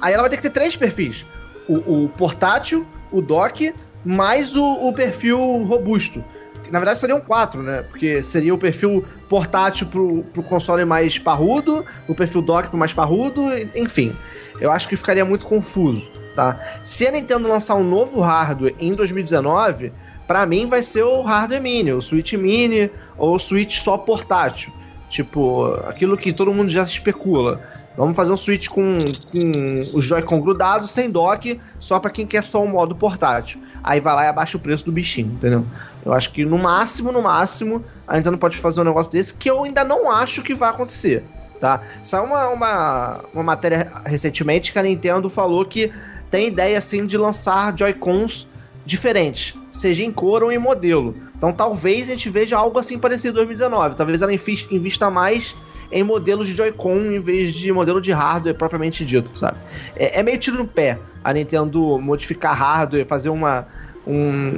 Aí ela vai ter que ter três perfis o, o portátil, o dock, mais o, o perfil robusto. Na verdade seriam quatro, né? Porque seria o perfil portátil pro, pro console mais parrudo, o perfil dock pro mais parrudo, enfim. Eu acho que ficaria muito confuso, tá? Se a Nintendo lançar um novo hardware em 2019, para mim vai ser o hardware mini, o Switch Mini ou o Switch só portátil. Tipo, aquilo que todo mundo já especula. Vamos fazer um Switch com, com os Joy-Con grudados, sem dock, só para quem quer só o modo portátil. Aí vai lá e abaixa o preço do bichinho, entendeu? Eu acho que no máximo, no máximo, a Nintendo pode fazer um negócio desse que eu ainda não acho que vai acontecer, tá? Saiu uma, uma, uma matéria recentemente que a Nintendo falou que tem ideia, assim, de lançar Joy-Cons diferentes, seja em cor ou em modelo. Então talvez a gente veja algo assim parecido em 2019. Talvez ela invista mais em modelos de Joy-Con em vez de modelo de hardware propriamente dito, sabe? É, é, meio tiro no pé a Nintendo modificar hardware, fazer uma, um,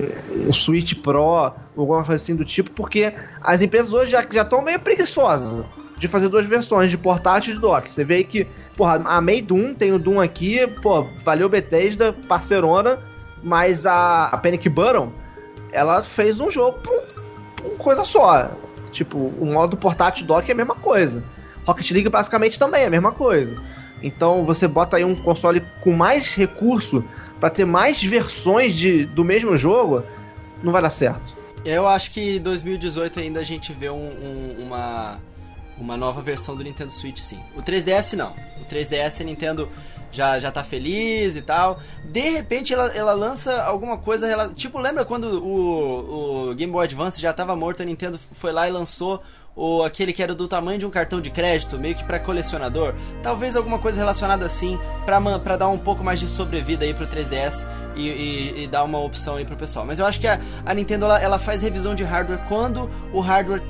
um Switch Pro, alguma coisa assim do tipo, porque as empresas hoje já estão meio preguiçosas de fazer duas versões, de portátil e de dock. Você vê aí que, porra, a May Doom, tem o Doom aqui, pô, valeu Bethesda, parcerona, mas a, a Panic Button, ela fez um jogo com coisa só. Tipo, o modo portátil dock é a mesma coisa. Rocket League basicamente também é a mesma coisa. Então você bota aí um console com mais recurso para ter mais versões de, do mesmo jogo, não vai dar certo. Eu acho que em 2018 ainda a gente vê um, um, uma, uma nova versão do Nintendo Switch, sim. O 3DS não. O 3DS a Nintendo já, já tá feliz e tal. De repente ela, ela lança alguma coisa. Ela, tipo, lembra quando o, o Game Boy Advance já tava morto, a Nintendo foi lá e lançou o aquele que era do tamanho de um cartão de crédito, meio que para colecionador. Talvez alguma coisa relacionada assim, para dar um pouco mais de sobrevida aí pro 3DS e, e, e, dar uma opção aí pro pessoal. Mas eu acho que a, a Nintendo ela, ela faz revisão de hardware quando o hardware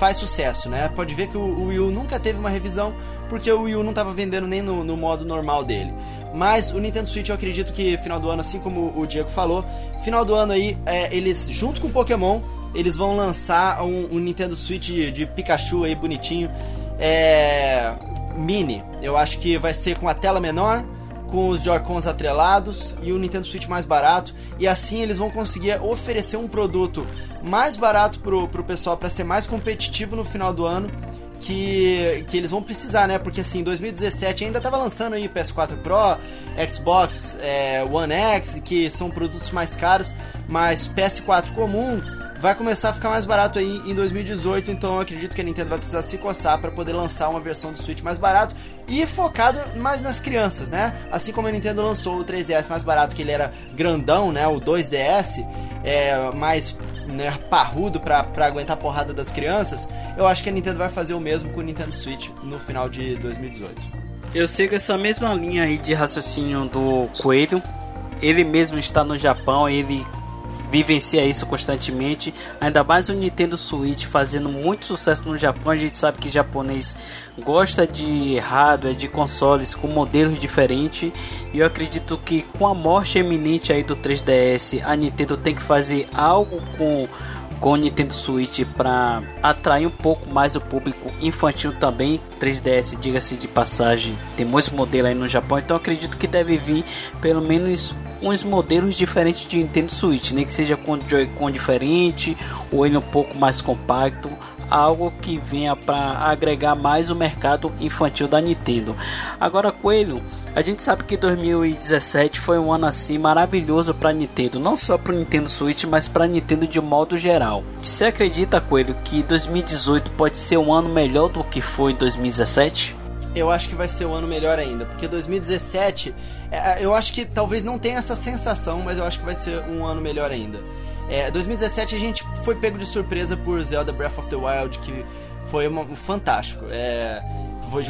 faz sucesso, né? Pode ver que o, Wii U nunca teve uma revisão porque o Wii U não estava vendendo nem no, no, modo normal dele. Mas o Nintendo Switch eu acredito que final do ano, assim como o Diego falou, final do ano aí, é, eles junto com o Pokémon, eles vão lançar um, um Nintendo Switch de, de, Pikachu aí bonitinho, é, mini. Eu acho que vai ser com a tela menor, com os Joy-Cons atrelados e o Nintendo Switch mais barato. E assim eles vão conseguir oferecer um produto mais barato pro, pro pessoal para ser mais competitivo no final do ano que, que eles vão precisar, né? Porque assim, 2017 ainda tava lançando aí PS4 Pro, Xbox é, One X, que são produtos mais caros, mas PS4 comum vai começar a ficar mais barato aí em 2018, então eu acredito que a Nintendo vai precisar se coçar para poder lançar uma versão do Switch mais barato e focado mais nas crianças, né? Assim como a Nintendo lançou o 3DS mais barato, que ele era grandão, né? O 2DS, é, mais né, parrudo pra aguentar a porrada das crianças, eu acho que a Nintendo vai fazer o mesmo com o Nintendo Switch no final de 2018. Eu sigo essa mesma linha aí de raciocínio do Coelho. Ele mesmo está no Japão, ele vivencia isso constantemente. Ainda mais o Nintendo Switch fazendo muito sucesso no Japão. A gente sabe que japonês gosta de hardware, de consoles com modelos diferentes. E eu acredito que com a morte eminente aí do 3DS, a Nintendo tem que fazer algo com com o Nintendo Switch para atrair um pouco mais o público infantil também. 3DS, diga-se de passagem, tem muitos modelos aí no Japão, então acredito que deve vir pelo menos uns modelos diferentes de Nintendo Switch, nem que seja com Joy-Con diferente ou ele um pouco mais compacto, algo que venha para agregar mais o mercado infantil da Nintendo. Agora, Coelho, a gente sabe que 2017 foi um ano assim maravilhoso para Nintendo, não só para Nintendo Switch, mas para Nintendo de modo geral. Você acredita, Coelho, que 2018 pode ser um ano melhor do que foi 2017? Eu acho que vai ser um ano melhor ainda, porque 2017, é, eu acho que talvez não tenha essa sensação, mas eu acho que vai ser um ano melhor ainda. É, 2017 a gente foi pego de surpresa por Zelda Breath of the Wild, que foi uma, um fantástico. É,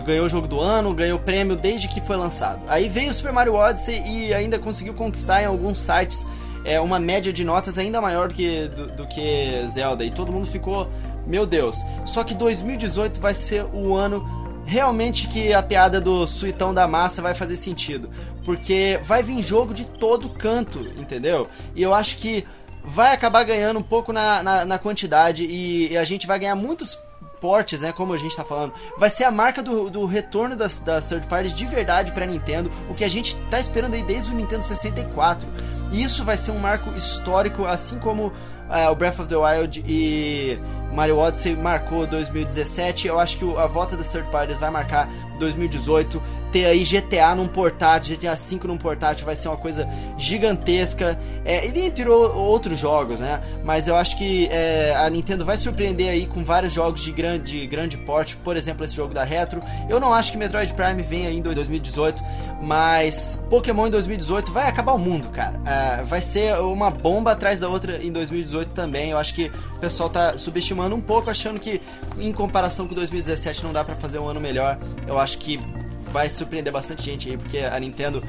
ganhou o jogo do ano, ganhou prêmio desde que foi lançado. Aí veio o Super Mario Odyssey e ainda conseguiu conquistar em alguns sites é, uma média de notas ainda maior do que, do, do que Zelda. E todo mundo ficou, meu Deus. Só que 2018 vai ser o ano realmente que a piada do suitão da massa vai fazer sentido. Porque vai vir jogo de todo canto, entendeu? E eu acho que vai acabar ganhando um pouco na, na, na quantidade e, e a gente vai ganhar muitos portes, né? Como a gente tá falando, vai ser a marca do, do retorno das, das third parties de verdade pra Nintendo, o que a gente tá esperando aí desde o Nintendo 64. E isso vai ser um marco histórico, assim como uh, o Breath of the Wild e Mario Odyssey marcou 2017. Eu acho que a volta das third parties vai marcar 2018 ter aí GTA num portátil, GTA V num portátil vai ser uma coisa gigantesca. É, ele entrou outros jogos, né? Mas eu acho que é, a Nintendo vai surpreender aí com vários jogos de grande, de grande porte, por exemplo, esse jogo da Retro. Eu não acho que Metroid Prime venha aí em 2018, mas Pokémon em 2018 vai acabar o mundo, cara. É, vai ser uma bomba atrás da outra em 2018 também. Eu acho que o pessoal tá subestimando um pouco, achando que em comparação com 2017 não dá para fazer um ano melhor. Eu acho que vai surpreender bastante gente aí, porque a Nintendo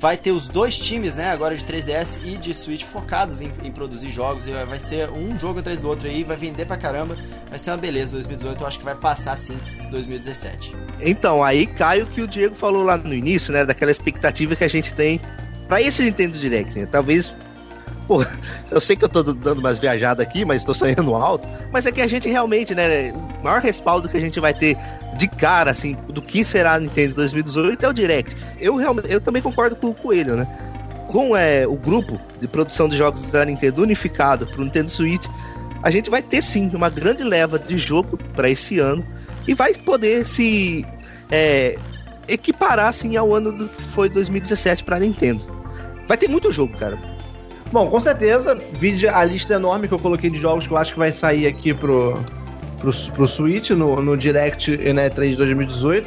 vai ter os dois times, né, agora de 3DS e de Switch focados em, em, produzir jogos, e vai ser um jogo atrás do outro aí, vai vender pra caramba, vai ser uma beleza 2018, eu acho que vai passar sim 2017. Então, aí cai o que o Diego falou lá no início, né, daquela expectativa que a gente tem para esse Nintendo Direct, né? Talvez Pô, eu sei que eu tô dando umas viajadas aqui, mas tô sonhando alto. Mas é que a gente realmente, né? O maior respaldo que a gente vai ter de cara, assim, do que será a Nintendo 2018 é o Direct. Eu, realmente, eu também concordo com o Coelho, né? Com é, o grupo de produção de jogos da Nintendo unificado pro Nintendo Switch, a gente vai ter sim uma grande leva de jogo para esse ano e vai poder se é, equiparar assim ao ano do que foi 2017 para Nintendo. Vai ter muito jogo, cara. Bom, com certeza, vide a lista enorme que eu coloquei de jogos que eu acho que vai sair aqui pro, pro, pro Switch no, no Direct e na E3 de 2018.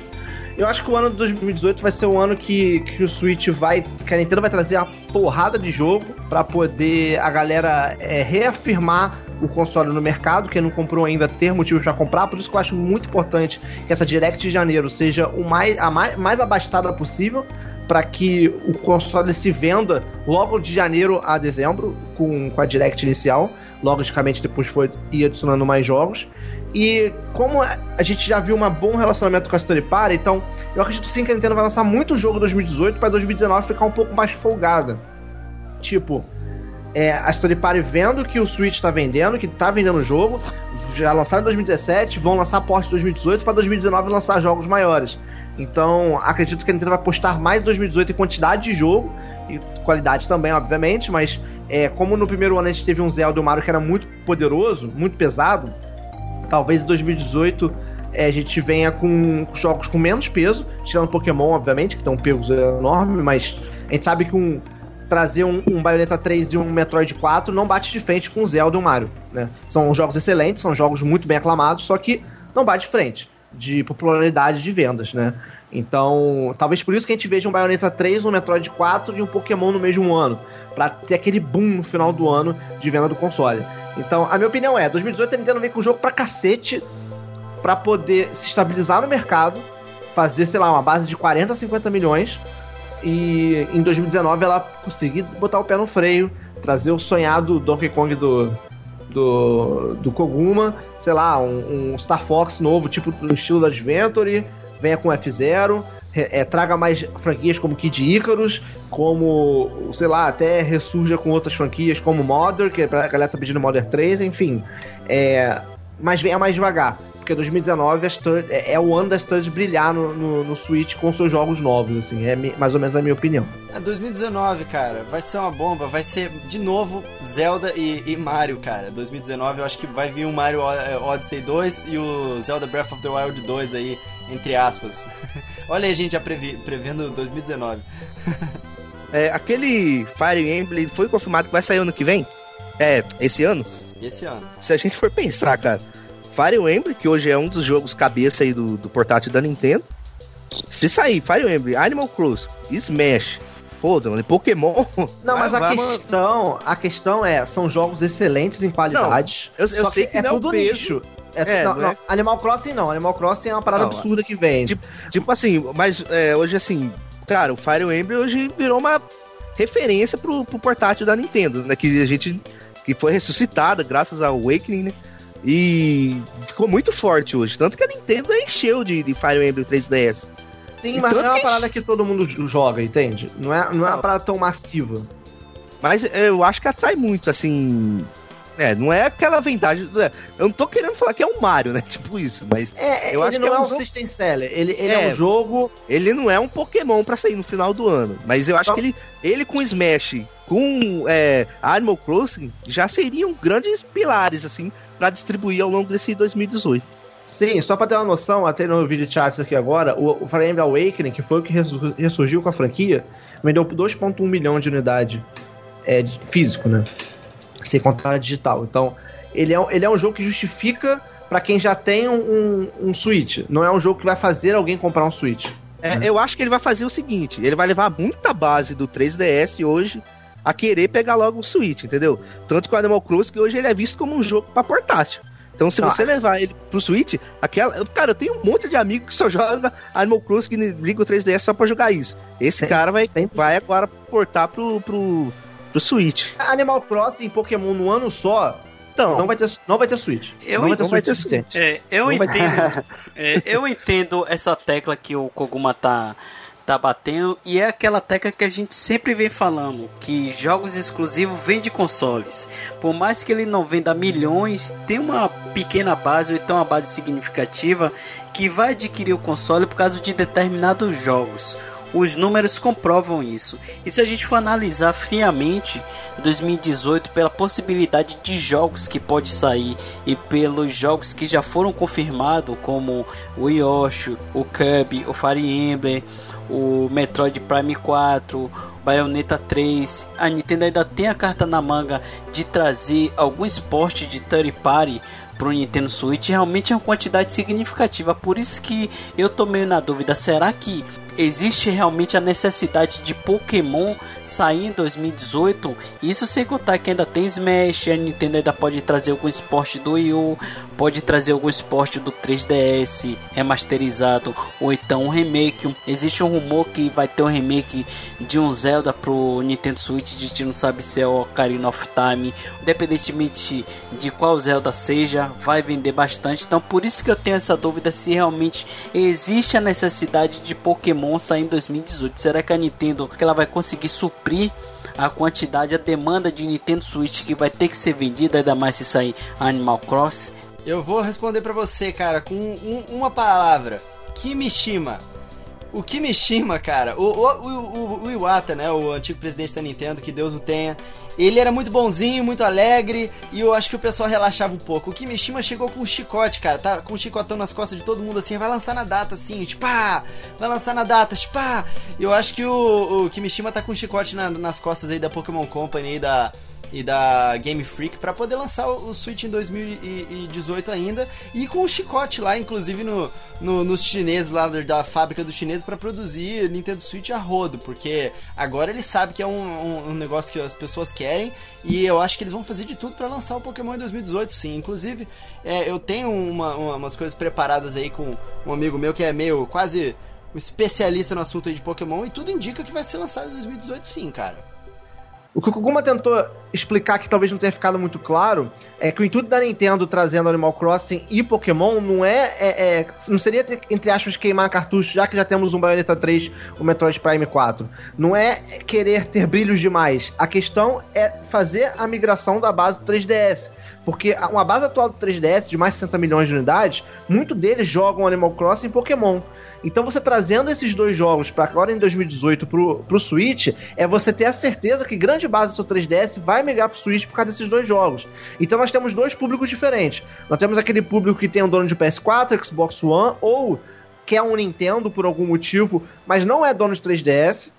Eu acho que o ano de 2018 vai ser o ano que, que o Switch vai. que a Nintendo vai trazer uma porrada de jogo para poder a galera é, reafirmar o console no mercado. Quem não comprou ainda ter motivos para comprar. Por isso que eu acho muito importante que essa Direct de janeiro seja o mais, a mais, mais abastada possível para que o console se venda logo de janeiro a dezembro, com, com a Direct inicial. Logicamente, depois foi ir adicionando mais jogos. E como a gente já viu um bom relacionamento com a Story Party, então eu acredito sim que a Nintendo vai lançar muito jogo em 2018 para 2019 ficar um pouco mais folgada. Tipo, é, a Story Party vendo que o Switch está vendendo, que está vendendo o jogo, já lançaram em 2017, vão lançar porte em 2018 para 2019 lançar jogos maiores. Então, acredito que a Nintendo vai postar mais em 2018 em quantidade de jogo e qualidade também, obviamente, mas é, como no primeiro ano a gente teve um Zelda e um Mario que era muito poderoso, muito pesado, talvez em 2018 é, a gente venha com jogos com menos peso, tirando Pokémon, obviamente, que tem um peso enorme, mas a gente sabe que um trazer um, um Bayonetta 3 e um Metroid 4 não bate de frente com o Zelda e o Mario, né? São jogos excelentes, são jogos muito bem aclamados, só que não bate de frente de popularidade de vendas, né? Então, talvez por isso que a gente veja um Bayonetta 3, um Metroid 4 e um Pokémon no mesmo ano, para ter aquele boom no final do ano de venda do console. Então, a minha opinião é, 2018 a Nintendo vem com o jogo pra cacete para poder se estabilizar no mercado, fazer, sei lá, uma base de 40 50 milhões e em 2019 ela conseguir botar o pé no freio, trazer o sonhado Donkey Kong do do, do Koguma, sei lá, um, um Star Fox novo, tipo no estilo da Adventure, venha com F0, é, traga mais franquias como Kid Icarus, como, sei lá, até ressurja com outras franquias como Modern, que a galera tá pedindo Modern 3, enfim. É, mas venha mais devagar porque 2019 é, é, o ano da Sturge brilhar no, no, no, Switch com seus jogos novos, assim, é mais ou menos a minha opinião. É 2019, cara, vai ser uma bomba, vai ser de novo Zelda e, e Mario, cara. 2019 eu acho que vai vir o Mario Odyssey 2 e o Zelda Breath of the Wild 2 aí, entre aspas. Olha aí a gente já previ, prevendo 2019. é, aquele Fire Emblem foi confirmado que vai sair ano que vem? É, esse ano? Esse ano. Se a gente for pensar, cara, Fire Emblem, que hoje é um dos jogos cabeça aí do, do portátil da Nintendo. Se sair Fire Emblem, Animal Crossing, Smash, pô, Pokémon. Não, mas a questão, a questão é, são jogos excelentes em qualidade. Não, eu, eu sei que, que é, é tudo peso. nicho. É, é, não, não, é... Animal Crossing não, Animal Crossing é uma parada absurda que vem. Tipo, tipo assim, mas é, hoje assim, cara, o Fire Emblem hoje virou uma referência pro, pro portátil da Nintendo, né? Que a gente que foi ressuscitada graças ao Awakening, né? E ficou muito forte hoje. Tanto que a Nintendo encheu de, de Fire Emblem 3DS. Sim, mas não é uma parada que todo mundo joga, entende? Não é, não é uma parada tão massiva. Mas eu acho que atrai muito, assim. É, não é aquela vendagem. é, Eu não tô querendo falar que é um Mario, né? Tipo isso, mas É, Eu ele acho não que é é um um jogo- system seller. Ele, ele é. É. um jogo. ele não é um Pokémon pra sair no final do ano. Mas eu acho que ele, ele com Smash, com é, Animal Crossing, já seriam grandes pilares, assim, pra distribuir ao longo desse 2018. Sim, só pra ter uma noção, até no vídeo charts aqui agora, o, o Fire Emblem Awakening, que foi o que ressu- ressurgiu com a franquia, vendeu por 2.1 milhão de unidade é, de- físico, né? Sem contar digital. Então, ele é, um- ele é um jogo que justifica pra quem já tem um, um, um Switch. Não é um jogo que vai fazer alguém comprar um Switch. É, Eu acho que ele vai fazer o seguinte: ele vai levar muita base do 3DS hoje a querer pegar logo o Switch, entendeu? Tanto que o Animal Crossing que hoje ele é visto como um jogo pra portátil. Então, se Ah. você levar ele pro Switch, aquela. Cara, eu tenho um monte de amigos que só joga Animal Crossing que liga o 3DS só pra jogar isso. Esse Sim, cara vai, sempre. vai agora portar pro, pro, pro Switch. Animal Crossing e Pokémon no ano só, Então, não vai ter, não vai ter Switch. Eu não vai ter não vai Switch ter suficiente. É, eu Não entendo. é, eu entendo essa tecla que o Koguma tá, tá batendo. E é aquela tecla que a gente sempre vem falando: que jogos exclusivos vêm de consoles. Por mais que ele não venda milhões, tem uma pequena base, ou então uma base significativa, que vai adquirir o console por causa de determinados jogos. Os números comprovam isso. E se a gente for analisar friamente 2018 pela possibilidade de jogos que pode sair e pelos jogos que já foram confirmados, como o Yoshi, o Kirby, o Fire Emblem, o Metroid Prime 4, Bayonetta 3, a Nintendo ainda tem a carta na manga de trazer algum esporte de third party pro Nintendo Switch realmente é uma quantidade significativa. Por isso que eu tô meio na dúvida, será que existe realmente a necessidade de Pokémon sair em 2018? Isso sem contar que ainda tem Smash, a Nintendo ainda pode trazer algum esporte do Wii U, pode trazer algum esporte do 3DS remasterizado ou então um remake. Existe um rumor que vai ter um remake de um Zelda pro Nintendo Switch, gente não sabe se é o Ocarina of Time, independentemente de qual Zelda seja, vai vender bastante. Então por isso que eu tenho essa dúvida se realmente existe a necessidade de Pokémon sair em 2018. Será que a Nintendo que ela vai conseguir suprir a quantidade, a demanda de Nintendo Switch que vai ter que ser vendida, ainda mais se sair Animal Cross? Eu vou responder pra você, cara, com um- uma palavra. Kimishima. O Kimishima, cara, o, o, o- o Iwata, né, o antigo presidente da Nintendo, que Deus o tenha, ele era muito bonzinho, muito alegre, e eu acho que o pessoal relaxava um pouco. O Kimishima chegou com um chicote, cara, tá com um chicotão nas costas de todo mundo, assim, vai lançar na data, assim, pá, vai lançar na data, pá. Eu acho que o, o Kimishima tá com um chicote na- nas costas aí da Pokémon Company e da, e da Game Freak pra poder lançar o Switch em 2018 ainda e com o chicote lá, inclusive no, no- nos chineses lá da, fábrica dos chineses pra produzir Nintendo Switch a rodo, porque agora ele sabe que é um, um- um negócio que as pessoas querem e eu acho que eles vão fazer de tudo pra lançar o Pokémon em 2018, sim. Inclusive, é, eu tenho uma- uma- umas coisas preparadas aí com um amigo meu que é meio quase um especialista no assunto aí de Pokémon e tudo indica que vai ser lançado em 2018 sim, cara. O que o Koguma tentou explicar que talvez não tenha ficado muito claro é que o intuito da Nintendo trazendo Animal Crossing e Pokémon não é, é- é- não seria entre aspas queimar cartucho, já que já temos um Bayonetta 3, o Metroid Prime 4. Não é querer ter brilhos demais. A questão é fazer a migração da base do 3DS. Porque uma base atual do 3DS de mais de 60 milhões de unidades, muito deles jogam Animal Crossing e Pokémon. Então você trazendo esses dois jogos para agora em 2018 pro, pro Switch, é você ter a certeza que grande base do seu 3DS vai migrar pro Switch por causa desses dois jogos. Então nós temos dois públicos diferentes. Nós temos aquele público que tem um dono de PS4, Xbox One, ou quer um Nintendo por algum motivo, mas não é dono de 3DS.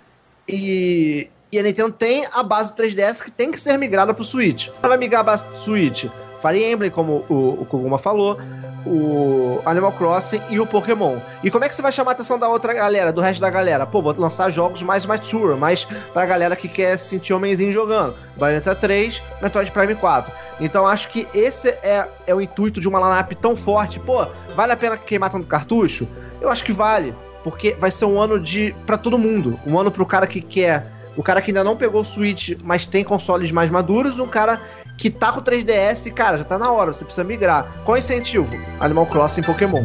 E, e a Nintendo tem a base do 3DS que tem que ser migrada pro Switch. Ela vai migrar a base do Switch. Fire Emblem, como o, o Koguma falou, o Animal Crossing e o Pokémon. E como é que você vai chamar a atenção da outra galera, do resto da galera? Pô, vou lançar jogos mais mature, mais pra galera que quer se sentir homenzinho jogando. Bayonetta 3, Metroid Prime 4. Então acho que esse é, é o intuito de uma lineup tão forte. Pô, vale a pena queimar tanto cartucho? Eu acho que vale, porque vai ser um ano de para todo mundo, um ano pro cara que quer o cara que ainda não pegou o Switch, mas tem consoles mais maduros, um cara que tá com 3DS, cara, já tá na hora, você precisa migrar. Qual incentivo? Animal Crossing Pokémon.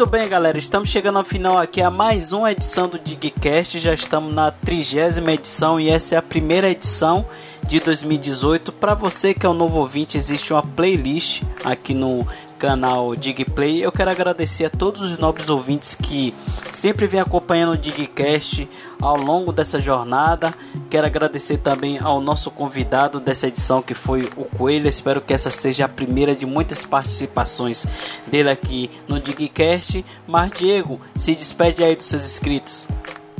Muito bem, galera, estamos chegando ao final aqui a mais uma edição do Digcast. Já estamos na trigésima edição e essa é a primeira edição de 2018. Para você que é um novo ouvinte, existe uma playlist aqui no canal Digplay. Eu quero agradecer a todos os nobres ouvintes que sempre vêm acompanhando o Digcast ao longo dessa jornada. Quero agradecer também ao nosso convidado dessa edição que foi o Coelho. Espero que essa seja a primeira de muitas participações dele aqui no Digcast. Mas Diego, se despede aí dos seus inscritos.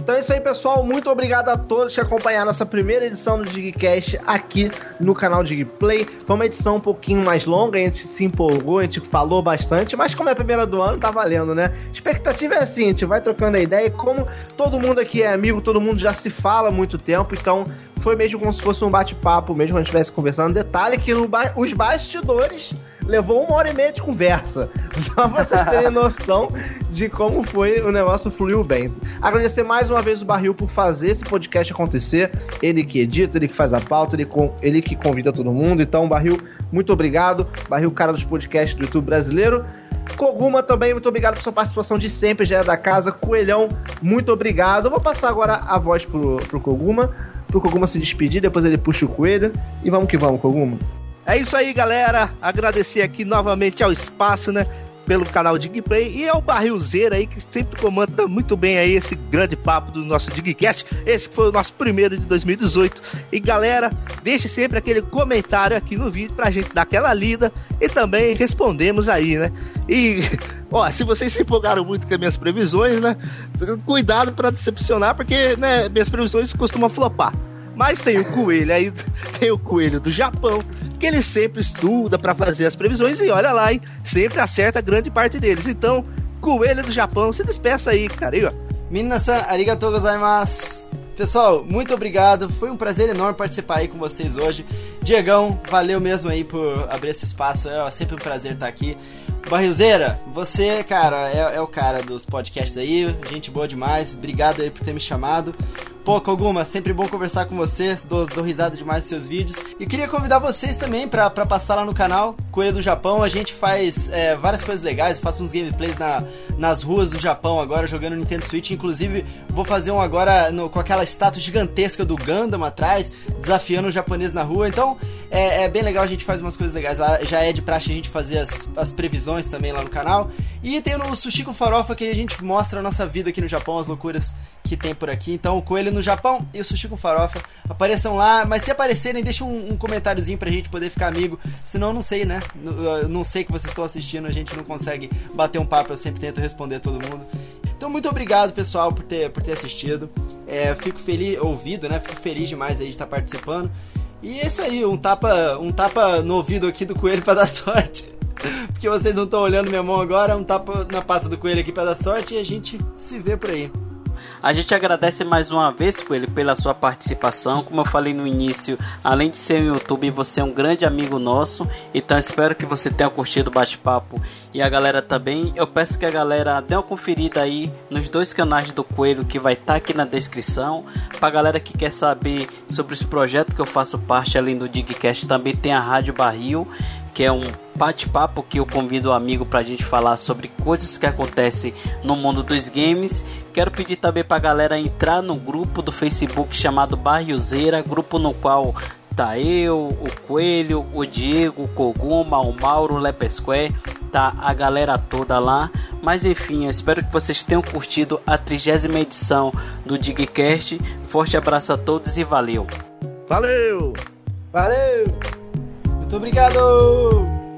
Então é isso aí, pessoal. Muito obrigado a todos que acompanharam nossa primeira edição do Digcast aqui no canal Digplay. Foi uma edição um pouquinho mais longa, a gente se empolgou, a gente falou bastante, mas como é a primeira do ano, tá valendo, né? Expectativa é assim, a gente vai trocando a ideia e como todo mundo aqui é amigo, todo mundo já se fala há muito tempo, então foi mesmo como se fosse um bate-papo, mesmo a gente estivesse conversando. Detalhe que ba os bastidores levou uma hora e meia de conversa. Só vocês terem noção de como foi o negócio fluiu bem. Agradecer mais uma vez o Barril por fazer esse podcast acontecer. Ele que edita, ele que faz a pauta, ele, ele que convida todo mundo. Então, Barril, muito obrigado. Barril, cara dos podcasts do YouTube brasileiro. Koguma também, muito obrigado por sua participação de sempre, já é da casa. Coelhão, muito obrigado. Eu vou passar agora a voz pro, pro Koguma, pro Koguma se despedir, depois ele puxa o coelho. E vamos que vamos, Koguma. É isso aí, galera. Agradecer aqui novamente ao espaço, né? Pelo canal Digplay e ao Barrilzeiro aí que sempre comanda muito bem aí esse grande papo do nosso Digcast. Esse foi o nosso primeiro de 2018. E galera, deixe sempre aquele comentário aqui no vídeo pra gente dar aquela lida e também respondemos aí, né? E ó, se vocês se empolgaram muito com as minhas previsões, né? Cuidado para decepcionar, porque né, minhas previsões costumam flopar. Mas tem o coelho aí, tem o coelho do Japão, que ele sempre estuda para fazer as previsões e olha lá, hein, sempre acerta grande parte deles. Então, coelho do Japão, se despeça aí, cara. Aí, ó. Minasan, arigatou gozaimasu. Pessoal, muito obrigado. Foi um prazer enorme participar aí com vocês hoje. Diegão, valeu mesmo aí por abrir esse espaço. É sempre um prazer estar aqui. Barrilzeira, você, cara, é, é, o cara dos podcasts aí, gente boa demais. Obrigado aí por ter me chamado. Pô, Koguma, sempre bom conversar com vocês, dou, dou risada demais seus vídeos. E queria convidar vocês também para passar lá no canal Coelho do Japão. A gente faz é, várias coisas legais, eu faço uns gameplays na, nas ruas do Japão agora, jogando Nintendo Switch. Inclusive, vou fazer um agora no, com aquela estátua gigantesca do Gundam atrás, desafiando o japonês na rua. Então, é, é, bem legal, a gente faz umas coisas legais lá. Já é de praxe a gente fazer as, as previsões também lá no canal. E tem o Sushi com Farofa que a gente mostra a nossa vida aqui no Japão, as loucuras que tem por aqui. Então, o Coelho no Japão e o Sushi com Farofa. Apareçam lá, mas se aparecerem, deixa um, um comentáriozinho pra gente poder ficar amigo. Senão, não sei, né? Eu não sei que vocês estão assistindo, a gente não consegue bater um papo, eu sempre tento responder todo mundo. Então, muito obrigado, pessoal, por ter, por ter assistido. É, fico feliz, ouvido, né? Fico feliz demais aí de estar participando. E é isso aí, um tapa, um tapa no ouvido aqui do coelho para dar sorte. Porque vocês não estão olhando minha mão agora, um tapa na pata do coelho aqui para dar sorte e a gente se vê por aí. A gente agradece mais uma vez, Coelho, pela sua participação. Como eu falei no início, além de ser um YouTube, você é um grande amigo nosso. Então espero que você tenha curtido o bate-papo e a galera também. Eu peço que a galera dê uma conferida aí nos dois canais do Coelho que vai estar tá aqui na descrição. Pra galera que quer saber sobre os projetos que eu faço parte além do Digcast, também tem a Rádio Barril que é um bate-papo que eu convido um amigo para a gente falar sobre coisas que acontecem no mundo dos games. Quero pedir também para a galera entrar no grupo do Facebook chamado Barriozeira, grupo no qual tá eu, o Coelho, o Diego, o Koguma, o Mauro, o Lepesque, tá a galera toda lá. Mas enfim, eu espero que vocês tenham curtido a trigésima edição do Digcast. Forte abraço a todos e valeu! Valeu! Valeu! Muito obrigado!